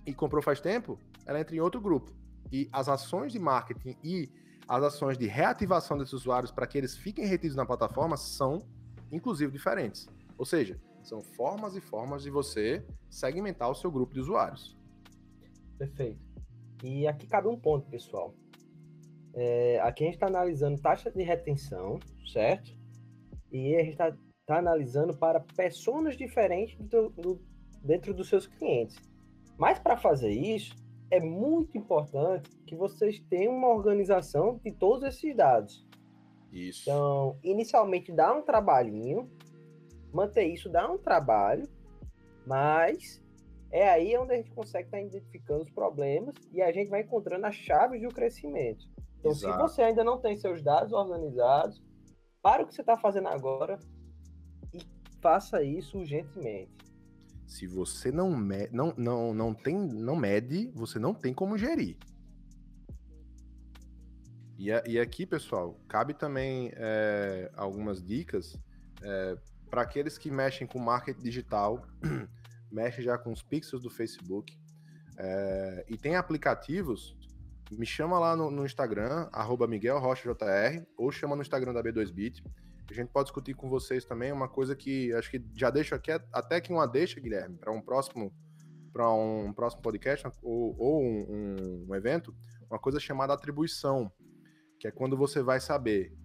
e comprou faz tempo, ela entra em outro grupo. E as ações de marketing e as ações de reativação desses usuários para que eles fiquem retidos na plataforma são, inclusive, diferentes. Ou seja, são formas e formas de você segmentar o seu grupo de usuários. Perfeito. E aqui cabe um ponto, pessoal. É, aqui a gente está analisando taxa de retenção, certo? E a gente está tá analisando para pessoas diferentes do, do, dentro dos seus clientes. Mas para fazer isso, é muito importante que vocês tenham uma organização de todos esses dados. Isso. Então, inicialmente dá um trabalhinho, manter isso dá um trabalho, mas é aí onde a gente consegue estar tá identificando os problemas e a gente vai encontrando as chaves do crescimento. Então, Exato. se você ainda não tem seus dados organizados, para o que você está fazendo agora e faça isso urgentemente. Se você não, me, não, não, não, tem, não mede, você não tem como gerir. E, e aqui, pessoal, cabe também é, algumas dicas é, para aqueles que mexem com marketing digital, mexem já com os pixels do Facebook é, e tem aplicativos. Me chama lá no, no Instagram, arroba Miguel Rocha JR, ou chama no Instagram da B2Bit a gente pode discutir com vocês também uma coisa que acho que já deixo aqui até que uma deixa, Guilherme, para um próximo para um próximo podcast ou, ou um, um, um, evento, uma coisa chamada atribuição, que é quando você vai saber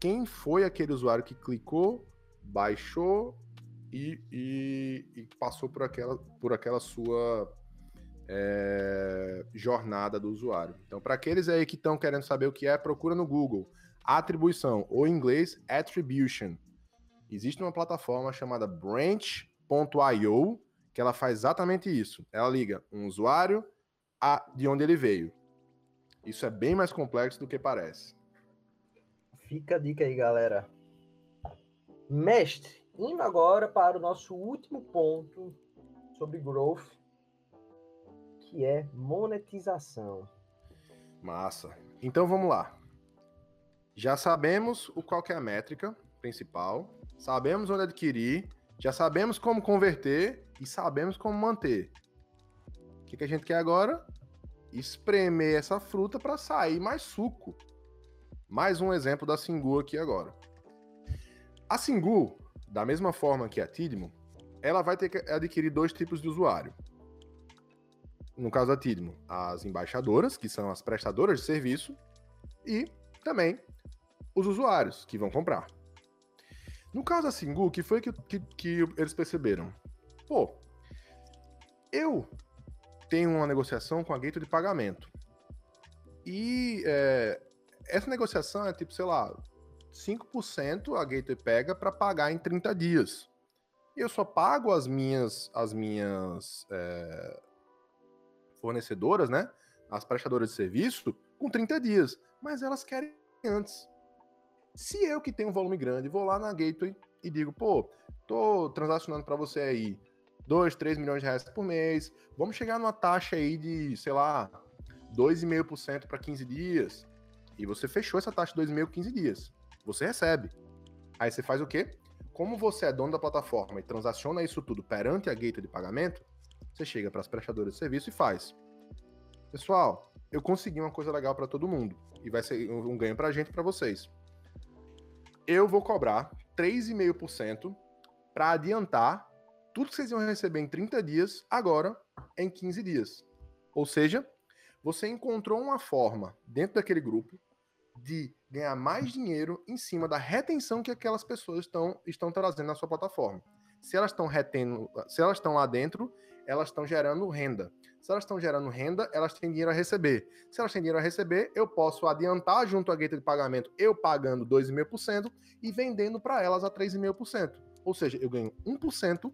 quem foi aquele usuário que clicou, baixou e, e, e passou por aquela, por aquela sua é, jornada do usuário. Então, para aqueles aí que estão querendo saber o que é, procura no Google atribuição, ou em inglês, attribution. Existe uma plataforma chamada branch.io que ela faz exatamente isso. Ela liga um usuário a de onde ele veio. Isso é bem mais complexo do que parece. Fica a dica aí, galera. Mestre, indo agora para o nosso último ponto sobre growth, que é monetização. Massa. Então vamos lá. Já sabemos o qual é a métrica principal, sabemos onde adquirir, já sabemos como converter e sabemos como manter. O que, que a gente quer agora? Espremer essa fruta para sair mais suco. Mais um exemplo da Singu aqui agora. A Singu, da mesma forma que a Tidmo, ela vai ter que adquirir dois tipos de usuário. No caso da Tidmo, as embaixadoras, que são as prestadoras de serviço, e também os usuários que vão comprar. No caso da Singu, que foi que, que, que eles perceberam? Pô, eu tenho uma negociação com a gateway de pagamento. E é, essa negociação é tipo, sei lá, 5% a gateway pega para pagar em 30 dias. E eu só pago as minhas, as minhas é, fornecedoras, né? As prestadoras de serviço, com 30 dias. Mas elas querem antes. Se eu que tenho um volume grande, vou lá na Gateway e digo, pô, tô transacionando para você aí 2, 3 milhões de reais por mês, vamos chegar numa taxa aí de, sei lá, 2,5% para 15 dias. E você fechou essa taxa de 2,5 15 dias. Você recebe. Aí você faz o quê? Como você é dono da plataforma e transaciona isso tudo perante a gateway de pagamento, você chega para as prestadoras de serviço e faz. Pessoal, eu consegui uma coisa legal para todo mundo e vai ser um ganho para a gente e para vocês eu vou cobrar 3,5% para adiantar tudo que vocês iam receber em 30 dias, agora em 15 dias. Ou seja, você encontrou uma forma dentro daquele grupo de ganhar mais dinheiro em cima da retenção que aquelas pessoas estão, estão trazendo na sua plataforma. Se elas estão retendo, se elas estão lá dentro, elas estão gerando renda. Se elas estão gerando renda, elas têm dinheiro a receber. Se elas têm dinheiro a receber, eu posso adiantar junto à gateway de pagamento, eu pagando 2,5% e vendendo para elas a 3,5%. Ou seja, eu ganho 1%,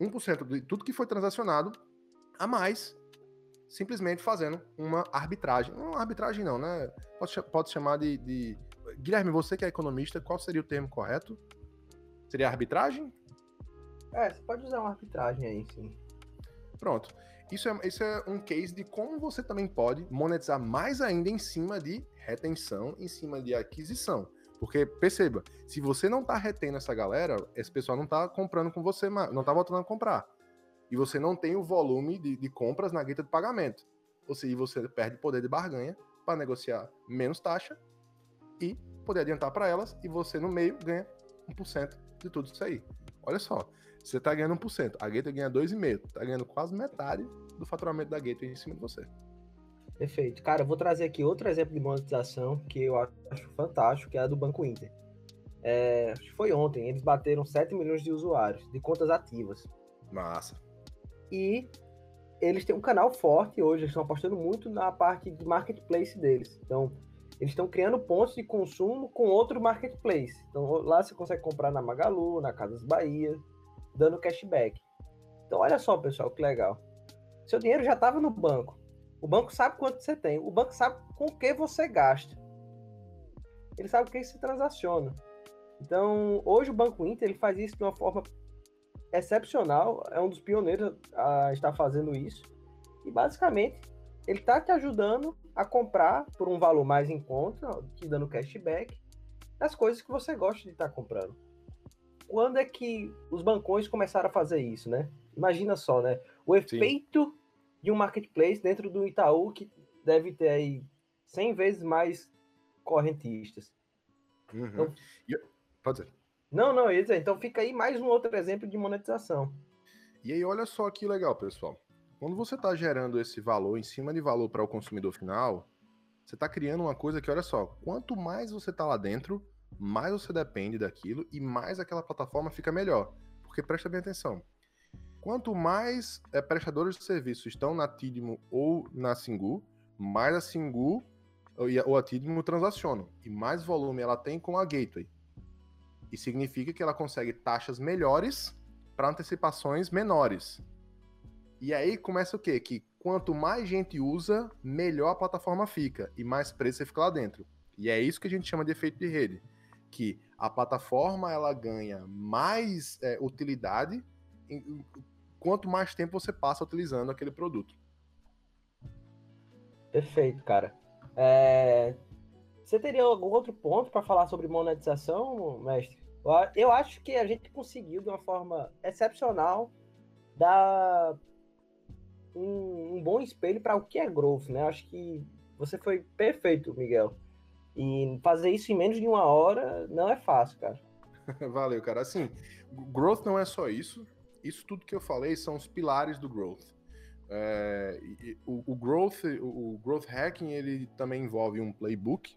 1% de tudo que foi transacionado a mais, simplesmente fazendo uma arbitragem. Não arbitragem não, né? Pode, pode chamar de, de... Guilherme, você que é economista, qual seria o termo correto? Seria arbitragem? É, você pode usar uma arbitragem aí, sim. Pronto. Isso é, isso é um case de como você também pode monetizar mais ainda em cima de retenção, em cima de aquisição. Porque, perceba, se você não tá retendo essa galera, esse pessoal não tá comprando com você, não tá voltando a comprar. E você não tem o volume de, de compras na guita de pagamento. Ou seja, você perde poder de barganha para negociar menos taxa e poder adiantar para elas, e você no meio ganha 1% de tudo isso aí. Olha só, você tá ganhando 1%, a Gateway ganha 2,5%, tá ganhando quase metade do faturamento da Gateway em cima de você. Perfeito. Cara, eu vou trazer aqui outro exemplo de monetização que eu acho fantástico, que é a do Banco Inter. É, foi ontem, eles bateram 7 milhões de usuários, de contas ativas. Massa. E eles têm um canal forte hoje, eles estão apostando muito na parte de marketplace deles. Então, eles estão criando pontos de consumo com outro marketplace. Então, lá você consegue comprar na Magalu, na Casas Bahia, dando cashback. Então, olha só, pessoal, que legal. Seu dinheiro já estava no banco. O banco sabe quanto você tem. O banco sabe com o que você gasta. Ele sabe o que você transaciona. Então, hoje o Banco Inter ele faz isso de uma forma excepcional. É um dos pioneiros a estar fazendo isso. E basicamente, ele está te ajudando a comprar por um valor mais em conta, te dando cashback, as coisas que você gosta de estar tá comprando. Quando é que os bancões começaram a fazer isso, né? Imagina só, né? O efeito Sim de um marketplace dentro do Itaú que deve ter aí 100 vezes mais correntistas. Uhum. Então, Pode dizer. Não, não, dizer, então fica aí mais um outro exemplo de monetização. E aí, olha só que legal, pessoal. Quando você está gerando esse valor em cima de valor para o consumidor final, você está criando uma coisa que, olha só, quanto mais você está lá dentro, mais você depende daquilo e mais aquela plataforma fica melhor. Porque presta bem atenção. Quanto mais é, prestadores de serviço estão na Tidimo ou na Singu, mais a Singu ou a Tidimo transacionam. E mais volume ela tem com a Gateway. E significa que ela consegue taxas melhores para antecipações menores. E aí começa o quê? Que quanto mais gente usa, melhor a plataforma fica e mais preço você fica lá dentro. E é isso que a gente chama de efeito de rede, que a plataforma ela ganha mais é, utilidade quanto mais tempo você passa utilizando aquele produto. Perfeito, cara. É... Você teria algum outro ponto para falar sobre monetização, mestre? Eu acho que a gente conseguiu, de uma forma excepcional, dar um, um bom espelho para o que é growth, né? Acho que você foi perfeito, Miguel. E fazer isso em menos de uma hora não é fácil, cara. Valeu, cara. Assim, growth não é só isso isso tudo que eu falei são os pilares do growth. É, o, o, growth, o, growth hacking, ele também envolve um playbook,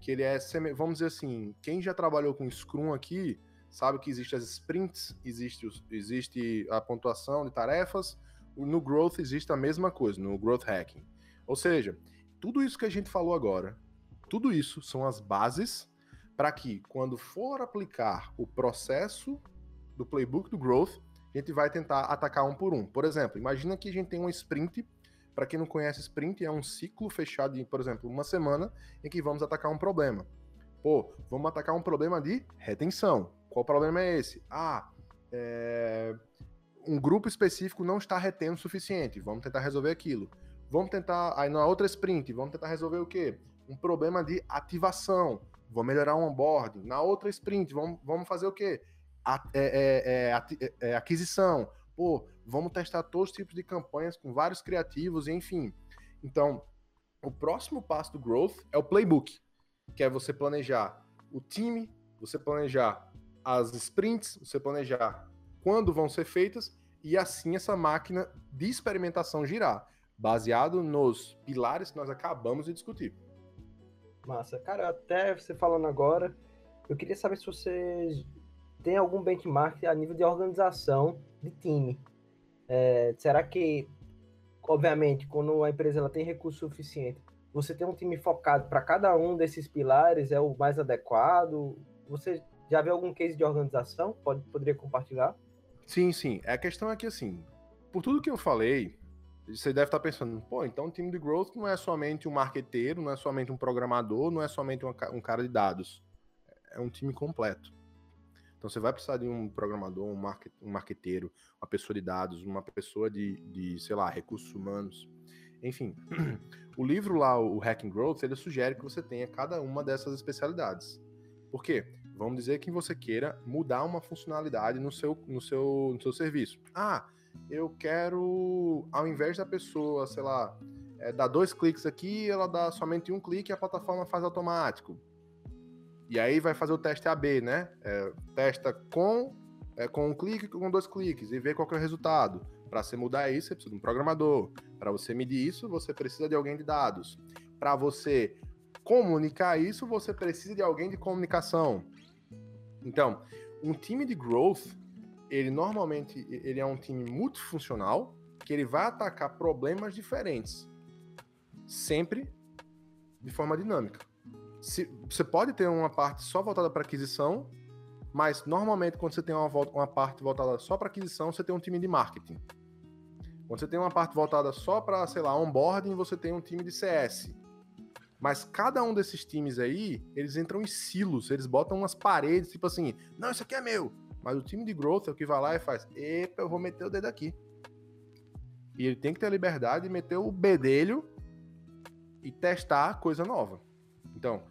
que ele é, vamos dizer assim, quem já trabalhou com Scrum aqui, sabe que existe as sprints, existe, existe a pontuação de tarefas, no growth existe a mesma coisa, no growth hacking. Ou seja, tudo isso que a gente falou agora, tudo isso são as bases para que, quando for aplicar o processo do playbook do growth, a gente vai tentar atacar um por um. Por exemplo, imagina que a gente tem um sprint. Para quem não conhece, sprint é um ciclo fechado em, por exemplo, uma semana em que vamos atacar um problema. Pô, vamos atacar um problema de retenção. Qual problema é esse? Ah, é... um grupo específico não está retendo o suficiente. Vamos tentar resolver aquilo. Vamos tentar, aí na outra sprint, vamos tentar resolver o quê? Um problema de ativação. Vou melhorar o onboarding. Na outra sprint, vamos, vamos fazer o quê? É, é, é, é, aquisição. Pô, vamos testar todos os tipos de campanhas com vários criativos, enfim. Então, o próximo passo do growth é o playbook, que é você planejar o time, você planejar as sprints, você planejar quando vão ser feitas e assim essa máquina de experimentação girar, baseado nos pilares que nós acabamos de discutir. Massa. Cara, até você falando agora, eu queria saber se você tem algum benchmark a nível de organização de time? É, será que, obviamente, quando a empresa ela tem recurso suficiente, você tem um time focado para cada um desses pilares é o mais adequado? Você já viu algum case de organização? Pode, poderia compartilhar? Sim, sim. A questão é que, assim, por tudo que eu falei, você deve estar pensando, pô, então o time de growth não é somente um marqueteiro, não é somente um programador, não é somente um cara de dados. É um time completo. Então você vai precisar de um programador, um, market, um marqueteiro, uma pessoa de dados, uma pessoa de, de, sei lá, recursos humanos. Enfim, o livro lá, o Hacking Growth, ele sugere que você tenha cada uma dessas especialidades. Por quê? Vamos dizer que você queira mudar uma funcionalidade no seu, no seu, no seu serviço. Ah, eu quero, ao invés da pessoa, sei lá, é, dar dois cliques aqui, ela dá somente um clique e a plataforma faz automático. E aí vai fazer o teste AB, né? É, testa com, é, com um clique com dois cliques e vê qual é o resultado. Para você mudar isso, você precisa de um programador. Para você medir isso, você precisa de alguém de dados. Para você comunicar isso, você precisa de alguém de comunicação. Então, um time de growth, ele normalmente ele é um time multifuncional que ele vai atacar problemas diferentes, sempre de forma dinâmica se, você pode ter uma parte só voltada para aquisição, mas normalmente quando você tem uma, uma parte voltada só para aquisição, você tem um time de marketing. Quando você tem uma parte voltada só para, sei lá, onboarding, você tem um time de CS. Mas cada um desses times aí, eles entram em silos, eles botam umas paredes, tipo assim, não, isso aqui é meu. Mas o time de growth é o que vai lá e faz, epa, eu vou meter o dedo aqui. E ele tem que ter a liberdade de meter o bedelho e testar coisa nova. Então,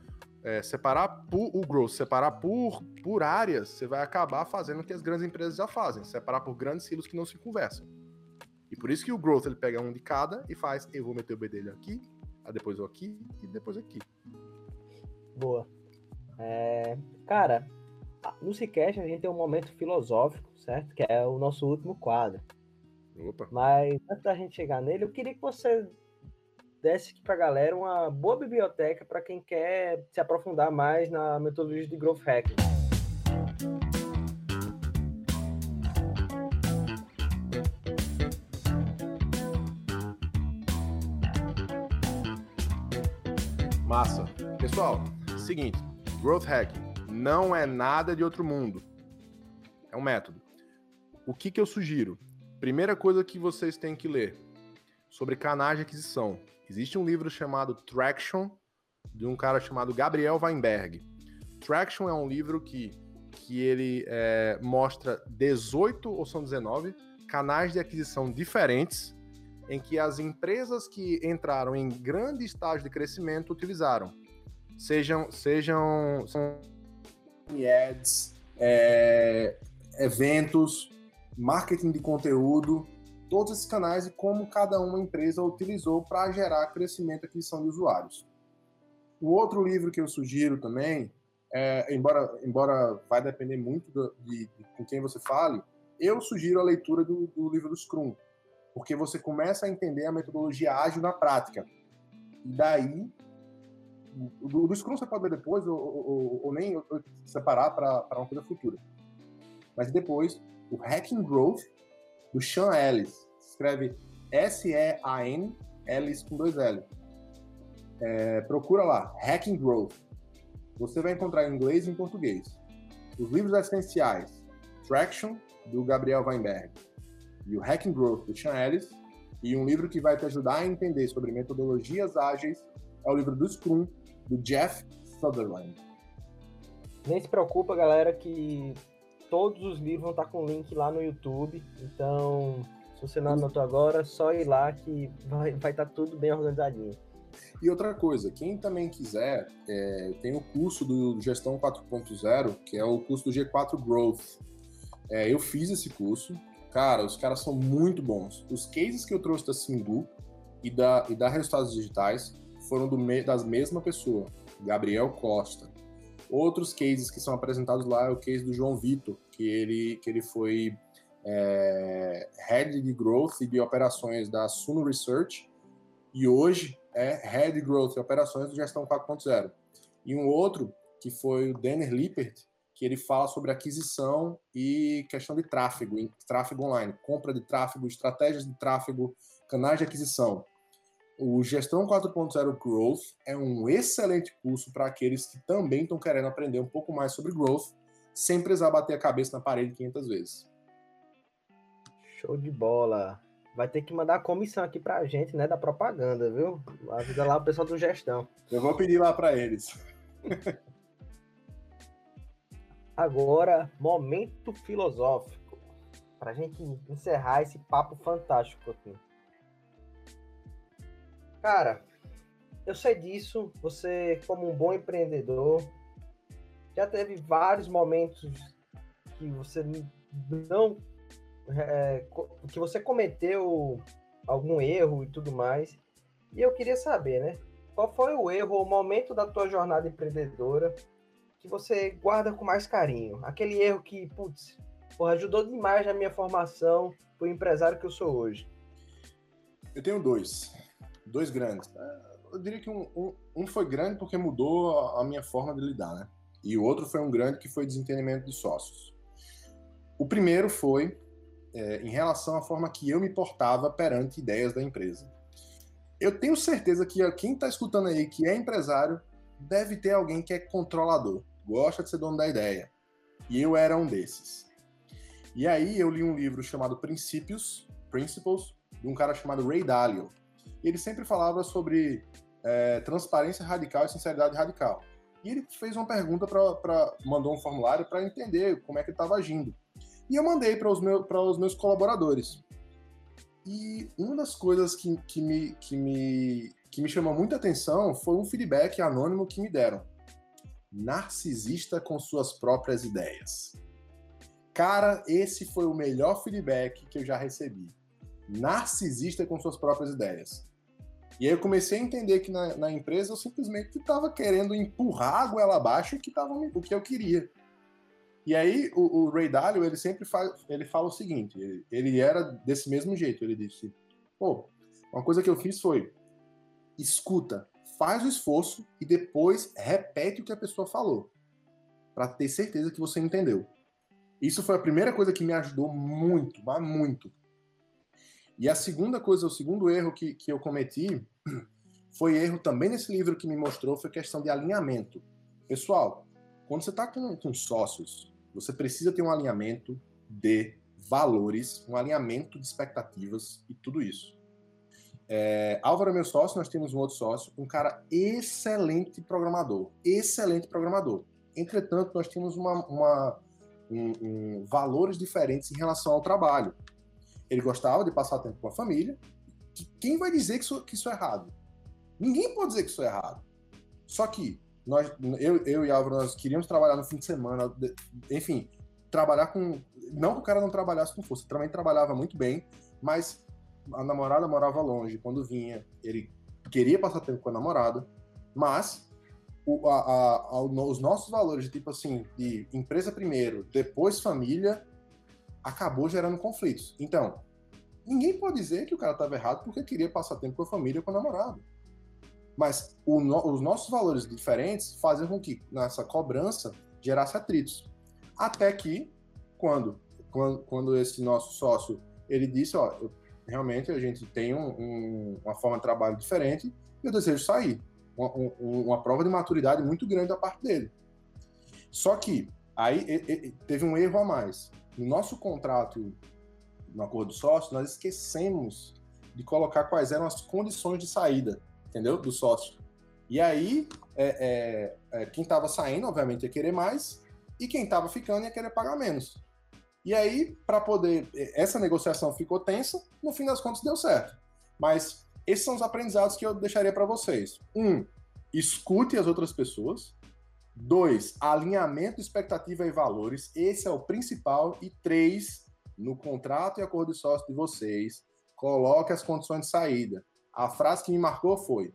é, separar por, o growth, separar por, por áreas, você vai acabar fazendo o que as grandes empresas já fazem, separar por grandes silos que não se conversam. E por isso que o growth ele pega um de cada e faz, eu vou meter o B dele aqui, depois eu aqui e depois aqui. Boa. É, cara, no Cicast a gente tem um momento filosófico, certo? Que é o nosso último quadro. Opa. Mas antes da gente chegar nele, eu queria que você desse aqui para a galera uma boa biblioteca para quem quer se aprofundar mais na metodologia de Growth Hacking. Massa. Pessoal, seguinte, Growth Hacking não é nada de outro mundo. É um método. O que, que eu sugiro? Primeira coisa que vocês têm que ler sobre canais de aquisição. Existe um livro chamado Traction, de um cara chamado Gabriel Weinberg. Traction é um livro que, que ele é, mostra 18 ou são 19 canais de aquisição diferentes em que as empresas que entraram em grande estágio de crescimento utilizaram. Sejam, sejam, são ads, é, eventos, marketing de conteúdo, todos esses canais e como cada uma empresa utilizou para gerar crescimento e aquisição de usuários. O outro livro que eu sugiro também, é, embora, embora vai depender muito do, de, de, com quem você fale, eu sugiro a leitura do, do livro do Scrum, porque você começa a entender a metodologia ágil na prática. E daí, do, do Scrum você pode ler depois, ou, ou, ou nem separar para uma coisa futura. Mas depois, o Hacking Growth, do Sean Ellis. Escreve S-E-A-N, Ellis com dois L. É, procura lá, Hacking Growth. Você vai encontrar em inglês e em português. Os livros essenciais, Traction, do Gabriel Weinberg, e o Hacking Growth, do Sean Ellis, e um livro que vai te ajudar a entender sobre metodologias ágeis é o livro do Scrum, do Jeff Sutherland. Nem se preocupa, galera, que todos os livros vão estar com link lá no YouTube. Então, se você não anotou agora, só ir lá que vai, vai estar tudo bem organizadinho. E outra coisa, quem também quiser, é, tem o curso do Gestão 4.0, que é o curso do G4 Growth. É, eu fiz esse curso. Cara, os caras são muito bons. Os cases que eu trouxe da Singu e da, e da Resultados Digitais foram do, das mesma pessoa, Gabriel Costa. Outros cases que são apresentados lá é o case do João Vitor, que ele, que ele foi é, Head de Growth e de Operações da Suno Research e hoje é Head Growth e Operações do Gestão 4.0. E um outro que foi o Denner Lippert, que ele fala sobre aquisição e questão de tráfego, tráfego online, compra de tráfego, estratégias de tráfego, canais de aquisição. O Gestão 4.0 Growth é um excelente curso para aqueles que também estão querendo aprender um pouco mais sobre growth, sem precisar bater a cabeça na parede 500 vezes. Show de bola. Vai ter que mandar a comissão aqui para a gente, né, da propaganda, viu? Avisa lá o pessoal do gestão. Eu vou pedir lá para eles. Agora, momento filosófico. Para a gente encerrar esse papo fantástico aqui. Cara, eu sei disso. Você, como um bom empreendedor, já teve vários momentos que você não. É, que você cometeu algum erro e tudo mais. E eu queria saber, né? Qual foi o erro, o momento da tua jornada empreendedora que você guarda com mais carinho? Aquele erro que, putz, porra, ajudou demais na minha formação pro empresário que eu sou hoje. Eu tenho dois. Dois grandes. Eu diria que um, um, um foi grande porque mudou a, a minha forma de lidar, né? E o outro foi um grande que foi desentendimento de sócios. O primeiro foi é, em relação à forma que eu me portava perante ideias da empresa. Eu tenho certeza que quem está escutando aí que é empresário deve ter alguém que é controlador, gosta de ser dono da ideia. E eu era um desses. E aí eu li um livro chamado Princípios, Principles, de um cara chamado Ray Dalio. Ele sempre falava sobre é, transparência radical e sinceridade radical. E ele fez uma pergunta para mandou um formulário para entender como é que ele estava agindo. E eu mandei para os, meus, os meus colaboradores. E uma das coisas que, que, me, que, me, que me chamou muita atenção foi um feedback anônimo que me deram. Narcisista com suas próprias ideias. Cara, esse foi o melhor feedback que eu já recebi. Narcisista com suas próprias ideias. E aí eu comecei a entender que na, na empresa eu simplesmente estava querendo empurrar a goela abaixo que tava, o que eu queria. E aí o, o Ray Dalio, ele sempre fala, ele fala o seguinte, ele, ele era desse mesmo jeito, ele disse, pô, uma coisa que eu fiz foi, escuta, faz o esforço e depois repete o que a pessoa falou, para ter certeza que você entendeu. Isso foi a primeira coisa que me ajudou muito, mas muito. E a segunda coisa, o segundo erro que, que eu cometi, foi erro também nesse livro que me mostrou, foi questão de alinhamento. Pessoal, quando você está com, com sócios, você precisa ter um alinhamento de valores, um alinhamento de expectativas e tudo isso. É, Álvaro é meu sócio, nós temos um outro sócio, um cara excelente programador, excelente programador. Entretanto, nós temos uma, uma um, um, valores diferentes em relação ao trabalho. Ele gostava de passar tempo com a família. Quem vai dizer que isso, que isso é errado? Ninguém pode dizer que isso é errado. Só que nós, eu, eu e Álvaro, nós queríamos trabalhar no fim de semana, enfim, trabalhar com. Não que o cara não trabalhasse com força, também trabalhava muito bem, mas a namorada morava longe. Quando vinha, ele queria passar tempo com a namorada, mas o, a, a, a, os nossos valores, de tipo assim, de empresa primeiro, depois família, acabou gerando conflitos. Então, ninguém pode dizer que o cara estava errado porque queria passar tempo com a família com a namorada. Mas no, os nossos valores diferentes fazem com que nessa cobrança gerasse atritos. Até que, quando, quando, quando esse nosso sócio ele disse, ó, eu, realmente a gente tem um, um, uma forma de trabalho diferente e eu desejo sair. Uma, um, uma, prova de maturidade muito grande da parte dele. Só que aí teve um erro a mais. No nosso contrato, no acordo sócio, nós esquecemos de colocar quais eram as condições de saída entendeu? Do sócio. E aí, é, é, é, quem estava saindo, obviamente, ia querer mais, e quem estava ficando ia querer pagar menos. E aí, para poder. Essa negociação ficou tensa, no fim das contas deu certo. Mas esses são os aprendizados que eu deixaria para vocês. Um, escute as outras pessoas. Dois, alinhamento, expectativa e valores. Esse é o principal. E três, no contrato e acordo de sócio de vocês, coloque as condições de saída. A frase que me marcou foi: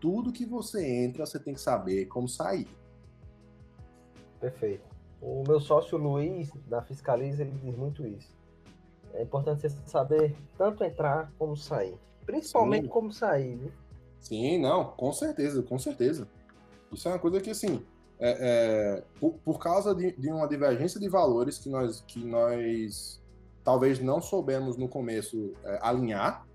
tudo que você entra, você tem que saber como sair. Perfeito. O meu sócio Luiz, da Fiscaliza, ele diz muito isso. É importante você saber tanto entrar como sair. Principalmente Sim. como sair? Sim, não, com certeza, com certeza. Isso é uma coisa que, assim, é, é, por, por, causa de, de, uma divergência de valores que nós, que nós talvez não soubemos no começo é, alinhar,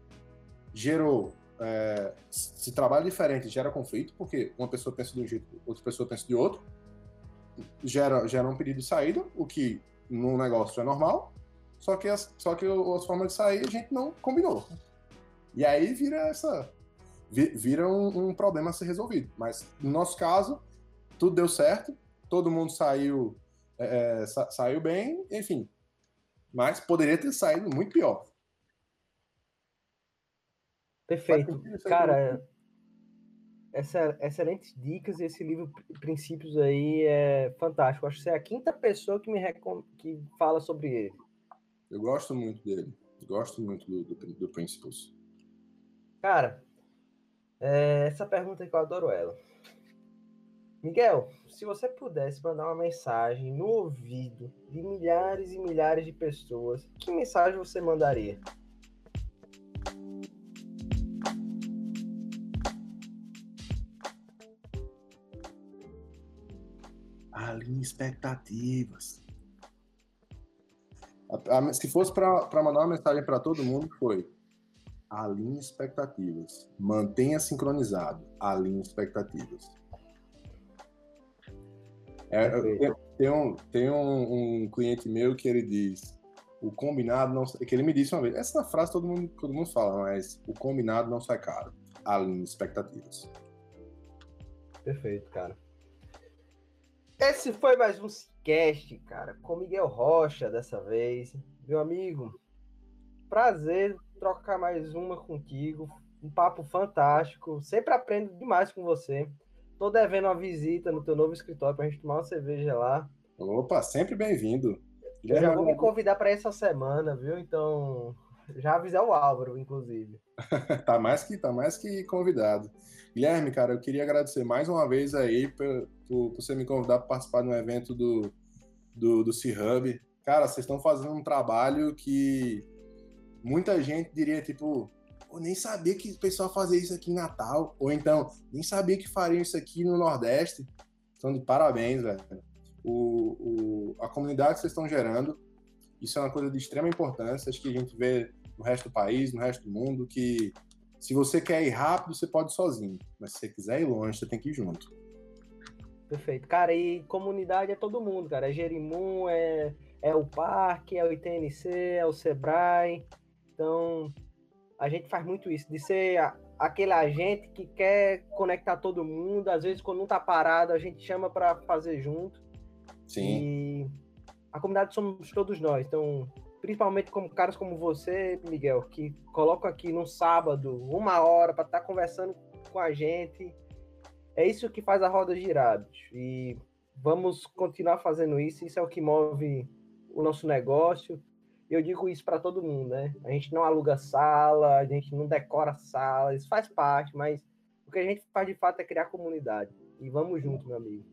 gerou. É, se trabalha diferente, gera conflito, porque uma pessoa pensa de um jeito, outra pessoa pensa de outro. Gera, gera um pedido de saída, o que no negócio é normal, só que as, só que as formas de sair a gente não combinou. E aí vira essa. Vira um, um problema a ser resolvido. Mas no nosso caso, tudo deu certo, todo mundo saiu. é, é sa saiu bem, enfim. Mas poderia ter saído muito pior. Perfeito. Cara, essa, excelentes dicas e esse livro Princípios aí é fantástico. Acho que você é a quinta pessoa que me recom... que fala sobre ele. Eu gosto muito dele. Gosto muito do, do, do Principles. Cara, é, essa pergunta que eu adoro ela. Miguel, se você pudesse mandar uma mensagem no ouvido de milhares e milhares de pessoas, que mensagem você mandaria? Alinhe expectativas. Se fosse para mandar uma mensagem para todo mundo, foi alinhe expectativas. Mantenha sincronizado. Alinhe expectativas. É, tem um, tem um, um, cliente meu que ele diz: o combinado não. Que ele me disse uma vez. Essa frase todo mundo, todo mundo fala, mas o combinado não sai caro. Alinhe expectativas. Perfeito, cara. Esse foi mais um cast, cara, com Miguel Rocha dessa vez. Meu amigo, prazer trocar mais uma contigo. Um papo fantástico. Sempre aprendo demais com você. Tô devendo uma visita no teu novo escritório pra gente tomar uma cerveja lá. Opa, sempre bem-vindo. Eu já vou me convidar para essa semana, viu? Então, já avisar o Álvaro, inclusive. tá mais que tá mais que convidado. Guilherme, cara, eu queria agradecer mais uma vez aí por, por, você me convidar para participar de um evento do do, do C-Hub. Cara, vocês estão fazendo um trabalho que muita gente diria, tipo, eu nem sabia que o pessoal fazia isso aqui em Natal, ou então, nem sabia que fariam isso aqui no Nordeste. Então, de parabéns, velho. O, o, a comunidade que vocês estão gerando, isso é uma coisa de extrema importância. Acho que a gente vê no resto do país, no resto do mundo, que se você quer ir rápido, você pode ir sozinho. Mas se você quiser ir longe, você tem que ir junto. Perfeito. Cara, e comunidade é todo mundo, cara. É Jerimum, é, é o parque, é o ITNC, é o Sebrae. Então, a gente faz muito isso, de ser a, aquele agente que quer conectar todo mundo. Às vezes, quando não tá parado, a gente chama para fazer junto. Sim. E a comunidade somos todos nós. Então, principalmente como caras como você, Miguel, que colocam aqui no sábado uma hora para estar tá conversando com a gente. É isso que faz a roda girar. E vamos continuar fazendo isso. Isso é o que move o nosso negócio eu digo isso para todo mundo, né? A gente não aluga sala, a gente não decora sala, isso faz parte, mas o que a gente faz de fato é criar comunidade. E vamos junto, meu amigo.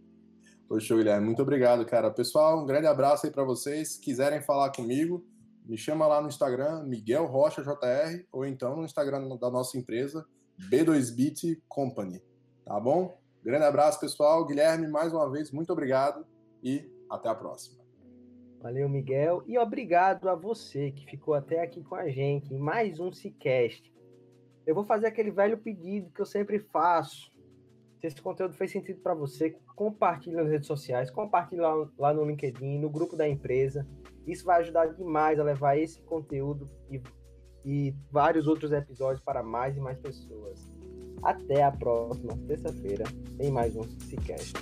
Poxa, Guilherme, muito obrigado, cara. Pessoal, um grande abraço aí para vocês. Se quiserem falar comigo, me chama lá no Instagram, Miguel Rocha JR, ou então no Instagram da nossa empresa, B2Bit Company. Tá bom? Grande abraço, pessoal. Guilherme, mais uma vez, muito obrigado e até a próxima. Valeu, Miguel. E obrigado a você que ficou até aqui com a gente em mais um Cicast. Eu vou fazer aquele velho pedido que eu sempre faço. Se esse conteúdo fez sentido para você, compartilhe nas redes sociais, compartilhe lá, lá, no LinkedIn, no grupo da empresa. Isso vai ajudar demais a levar esse conteúdo e, e vários outros episódios para mais e mais pessoas. Até a próxima terça-feira em mais um Cicast.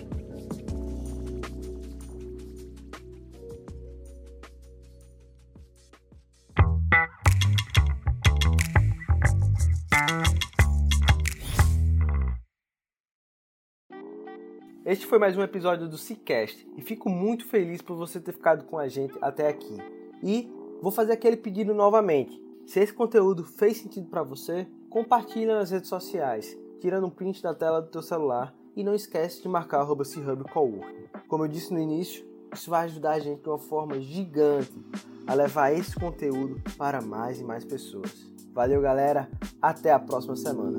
Este foi mais um episódio do Cicast e fico muito feliz por você ter ficado com a gente até aqui. E vou fazer aquele pedido novamente. Se esse conteúdo fez sentido para você, compartilha nas redes sociais, tirando um print da tela do teu celular e não esquece de marcar Coworking. Como eu disse no início, isso vai ajudar a gente de uma forma gigante a levar esse conteúdo para mais e mais pessoas. Valeu, galera. Até a próxima semana.